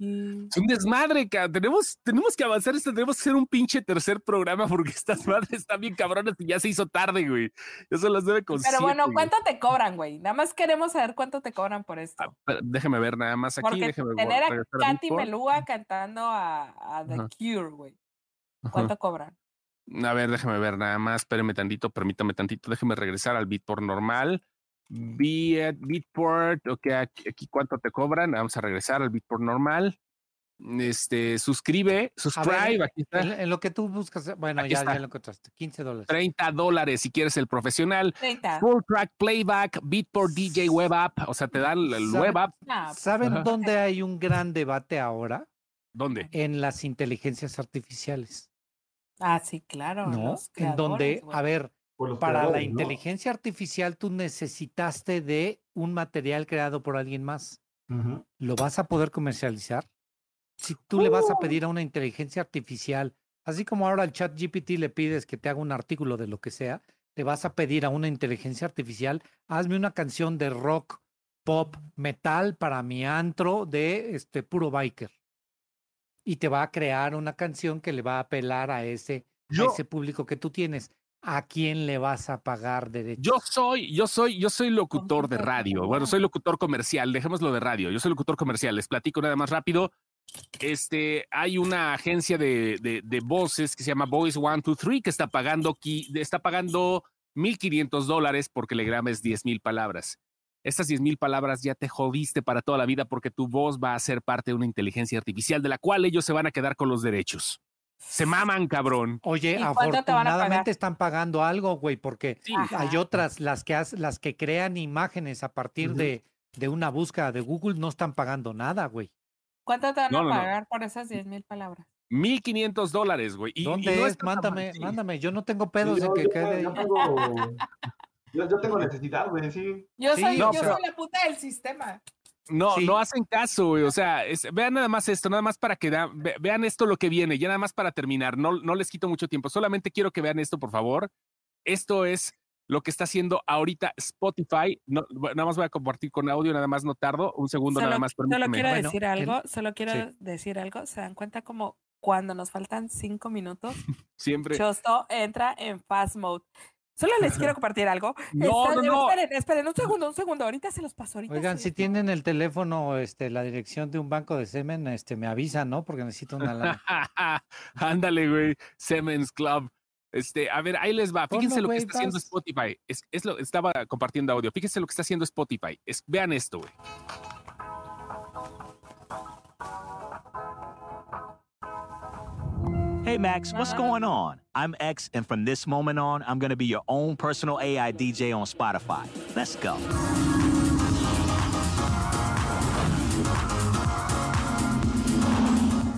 Es un desmadre, Tenemos, tenemos que avanzar esto, tenemos que hacer un pinche tercer programa porque [LAUGHS] estas madres están bien cabronas y ya se hizo tarde, güey. Eso las debe con Pero bueno, ¿cuánto te cobran, güey? Nada más queremos saber cuánto te cobran por esto. Ah, déjeme ver nada más aquí. déjeme tener a Katy Melúa cantando a, The Cure, güey. ¿Cuánto cobran? A ver, déjeme ver nada más. Espéreme tantito, permítame tantito. Déjeme regresar al beat por normal. Beatport, ok, aquí, cuánto te cobran. Vamos a regresar al Beatport normal. Este, suscribe, subscribe, aquí está. En, lo que tú buscas, bueno, ya, ya, lo encontraste, 15 dólares. 30 dólares si quieres el profesional. Full track playback, Beatport DJ web app, o sea, te dan el web app. Pues, ¿Saben dónde hay un gran debate ahora? ¿Dónde? En las inteligencias artificiales. Ah, sí, claro. ¿No? en donde, a ver, para la inteligencia artificial tú necesitaste de un material creado por alguien más. ¿Lo vas a poder comercializar? Si tú le vas a ¡Uh! pedir a una inteligencia artificial, así como ahora al chat GPT le pides que te haga un artículo de lo que sea, le vas a pedir a una inteligencia artificial, hazme una canción de rock, pop, metal para mi antro de este puro biker. Y te va a crear una canción que le va a apelar a ese, a ese público que tú tienes. ¿A quién le vas a pagar derechos? Yo soy, yo soy, yo soy locutor de radio. Bueno, soy locutor comercial. Dejémoslo de radio. Yo soy locutor comercial. Les platico nada más rápido. Este, hay una agencia de, de, voces que se llama Voice One Two Three que está pagando está pagando 1.500 dólares porque le grabes 10.000 palabras. Estas 10.000 palabras ya te jodiste para toda la vida porque tu voz va a ser parte de una inteligencia artificial de la cual ellos se van a quedar con los derechos. Se maman, cabrón. Oye, afortunadamente están pagando algo, güey, porque hay otras, las que, las que crean imágenes a partir de, de una búsqueda de Google, no están pagando nada, güey. ¿Cuánto te van a pagar por esas 10 mil palabras? 1500 dólares, güey. ¿Dónde es? Mándame, mándame. Yo no tengo pedos de que quede. Yo, tengo, [LAUGHS] yo, tengo necesidad, güey, sí. Yo soy, yo soy la puta del sistema. No, no hacen caso, güey. O sea, vean nada más esto, nada más para que vean esto lo que viene, ya nada más para terminar. No, no les quito mucho tiempo. Solamente quiero que vean esto, por favor. Esto es lo que está haciendo ahorita Spotify. No, nada más voy a compartir con audio, nada más no tardo. Un segundo, nada más. Solo quiero decir algo, solo quiero decir algo. ¿Se dan cuenta como cuando nos faltan cinco minutos? [LAUGHS] Siempre. Chosto entra en fast mode Solo les quiero compartir algo. No, no, no. Esperen, esperen, un segundo, un segundo. Ahorita se los paso. Ahorita Oigan, si tienen el teléfono, este, la dirección de un banco de semen, este, me avisan, ¿no? Porque necesito una lana. [LAUGHS] Ándale, güey. Semen's Club. Este, a ver, ahí les va. Fíjense lo que está haciendo Spotify. Es, es, lo, estaba compartiendo audio. Fíjense lo que está haciendo Spotify. Es, vean esto, güey. Hey Max, what's going on? I'm X, and from this moment on, I'm going to be your own personal AI DJ on Spotify. Let's go.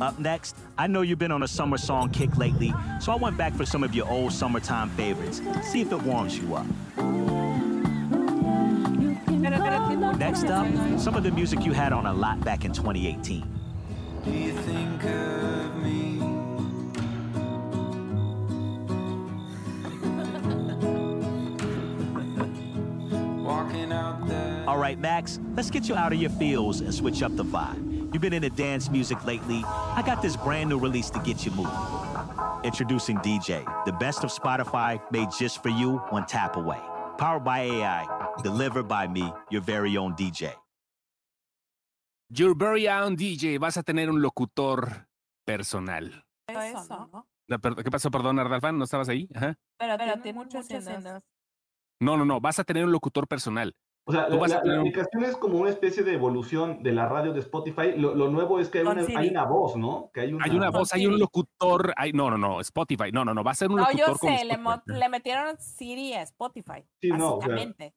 Up next, I know you've been on a summer song kick lately, so I went back for some of your old summertime favorites. See if it warms you up. Next up, some of the music you had on a lot back in 2018. All right, Max, let's get you out of your feels and switch up the vibe. You've been into dance music lately. I got this brand new release to get you moving. Introducing DJ, the best of Spotify made just for you one tap away. Powered by AI, delivered by me, your very own DJ. Your very own DJ. Vas a tener un locutor personal. Eso, ¿no? ¿Qué pasó? Perdón, Ardalfan, ¿no estabas ahí? Ajá. Pero, pero tiene muchas escenas. No, no, no. Vas a tener un locutor personal. O sea, la, aplicación es como una especie de evolución de la radio de Spotify. Lo, nuevo es que hay una, voz, ¿no? Que hay, una... voz, hay un locutor. Hay... No, no, no, Spotify. No, no, no, va a ser un no, locutor. No, yo sé, le, metieron Siri a Spotify. Sí, básicamente.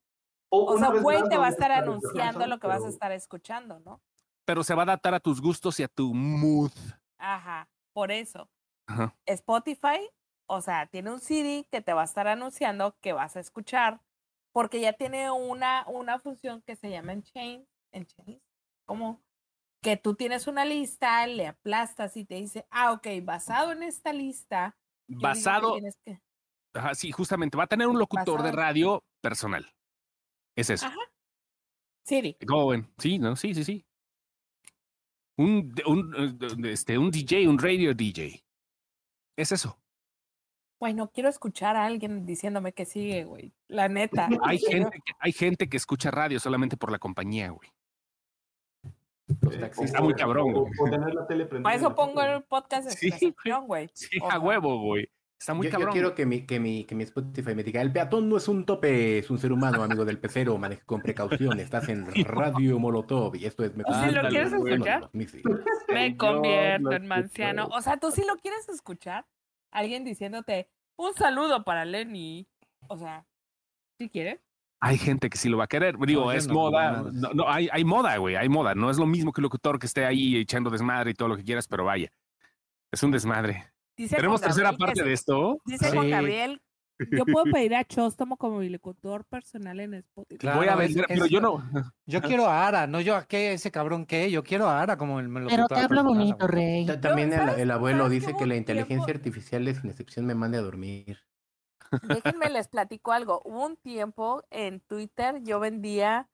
No, o sea, güey te va a estar anunciando lo que vas a estar escuchando, ¿no? Pero se va a adaptar a tus gustos y a tu mood. Ajá, por eso. Spotify, o sea, tiene un Siri que te va a estar anunciando que vas a escuchar porque ya tiene una, una función que se llama en chain, en chain, como que tú tienes una lista, le aplastas y te dice, ah, ok, basado en esta lista. Basado. Que... Ajá, sí, justamente, va a tener un locutor de radio personal. Es eso. Ajá. Siri. Sí, no, sí, sí, sí. Un, un, este, un DJ, un radio DJ. Es eso. Bueno, quiero escuchar a alguien diciéndome que sigue, güey. La neta. [LAUGHS] Hay [LAUGHS] gente, que, hay gente que escucha radio solamente por la compañía, güey. Está muy cabrón, güey. Por eso pongo el podcast de sí, güey. Sí, a huevo, güey. Está muy cabrón. Yo quiero que mi, que, mi, que mi Spotify me diga, el peatón no es un tope, es un ser humano, amigo del pecero, maneje con precaución, estás en [LAUGHS] Radio Molotov y esto es... Me si lo quieres escuchar, me convierto en manciano. O sea, ¿tú sí lo quieres escuchar? Alguien diciéndote un saludo para Lenny. O sea, si quieres. Hay gente que sí lo va a querer. Digo, es moda. No, hay, hay moda, güey. Hay moda. No es lo mismo que el locutor que esté ahí echando desmadre y todo lo que quieras, pero vaya. Es un desmadre. ¿Tenemos tercera parte de esto? Dice Juan Gabriel yo puedo pedir a Chóstomo como mi locutor personal en Spotify. Voy a vender, pero yo no. [LAUGHS] Yo quiero a Ara, no yo a qué, ese cabrón qué, yo quiero a Ara como el locutor Pero te hablo bonito, Rey. También el, abuelo dice que la inteligencia artificial es sin excepción me mande a dormir. Déjenme [LAUGHS] les platico algo. Hubo un tiempo en Twitter yo vendía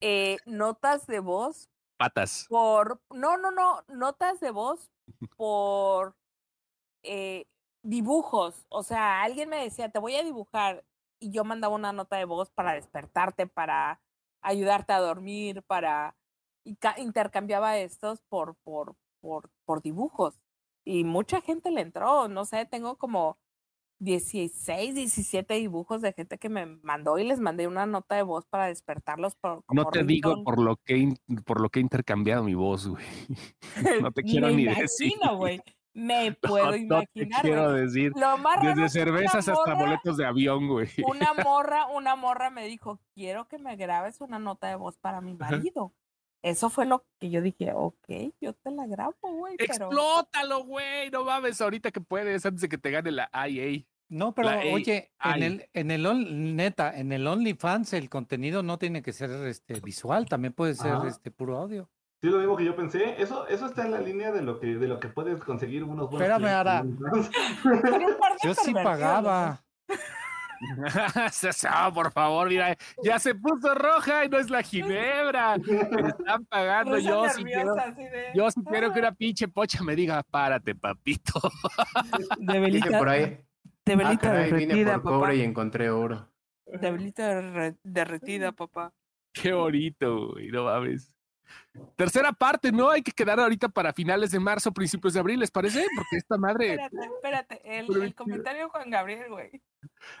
eh, notas de voz. Patas. Por. No, no, no. Notas de voz por. Eh, dibujos, o sea, alguien me decía, te voy a dibujar y yo mandaba una nota de voz para despertarte, para ayudarte a dormir, para... Y intercambiaba estos por, por, por, por dibujos. Y mucha gente le entró, no sé, tengo como 16, 17 dibujos de gente que me mandó y les mandé una nota de voz para despertarlos. Por, no te digo por lo que por lo que he intercambiado mi voz, güy. [LAUGHS] No te [LAUGHS] quiero ni decir. güey. Me [LAUGHS] puedo imaginar. quiero decir. desde cervezas hasta boletos de avión, güey. Una [LAUGHS] morra, una morra me dijo, quiero que me grabes una nota de voz para mi marido. Eso fue lo que yo dije, ok, yo te la grabo, güey. Explótalo, güey. No mames, ahorita que puedes, antes de que te gane la IA. No, pero oye, en el, en el neta, en el OnlyFans el contenido no tiene que ser este visual, también puede ser este puro audio. Sí, lo mismo que yo pensé. Eso, eso está en la línea de lo que, de lo que puedes conseguir unos buenos. Espérame, Ara. [LAUGHS] yo sí pagaba. [LAUGHS] por favor, mira, ya se puso roja y no es la ginebra. Me están pagando. Yo sí, quiero, yo sí quiero que una pinche pocha me diga, párate, papito. [LAUGHS] Dicen por ahí, De velita derretida, por cobre y encontré oro. De velita derretida, papá. Qué bonito, güey, no mames. Tercera parte, ¿no? Hay que quedar ahorita para finales de marzo, principios de abril, ¿les parece? Porque esta madre. Espérate, espérate. El, el comentario de Juan Gabriel, güey.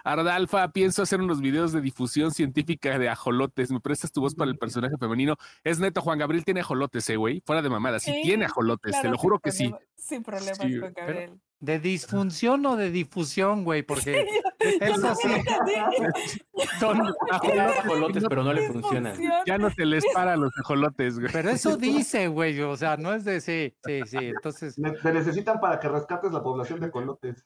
Ardalfa, pienso hacer unos videos de difusión científica de ajolotes. ¿Me prestas tu voz para el personaje femenino? Es neto, Juan Gabriel tiene ajolotes, eh, güey. Fuera de mamada, sí, tiene ajolotes, te lo juro que sí. Sin problemas, Juan Gabriel. ¿De disfunción o de difusión, güey? Porque [LAUGHS] eso sí. Son [LAUGHS] ajolotes, pero no le funcionan. Ya no se les para los ajolotes, güey. Pero eso dice, güey. O sea, no es de sí, sí, sí. Entonces. Te necesitan para que rescates la población de ajolotes.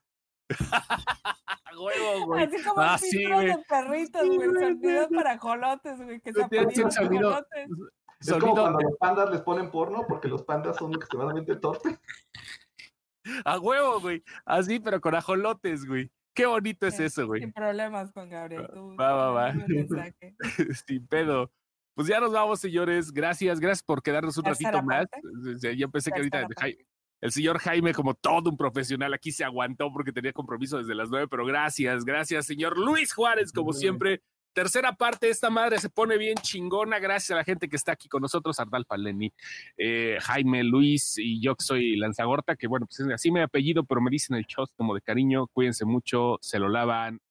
[LAUGHS] Huevo, güey. Así como ah, sí, de perritos, güey. Sonido para ajolotes, güey. Que se aparecen ajolotes. Es como cuando los pandas les ponen porno porque los pandas son extremadamente torpes. A huevo, güey. Así, pero con ajolotes, güey. Qué bonito es eso, güey. Sin problemas con Gabriel. va, va, va. [LAUGHS] Sin pedo. Pues ya nos vamos, señores. Gracias, gracias por quedarnos un ratito más. Yo pensé que ahorita el señor Jaime, como todo un profesional, aquí se aguantó porque tenía compromiso desde las nueve, pero gracias, gracias, señor Luis Juárez, como siempre. Tercera parte, esta madre se pone bien chingona, gracias a la gente que está aquí con nosotros, Ardal Paleni, eh, Jaime, Luis y yo que soy Lanzagorta, que bueno, pues así me apellido, pero me dicen el chos como de cariño, cuídense mucho, se lo lavan,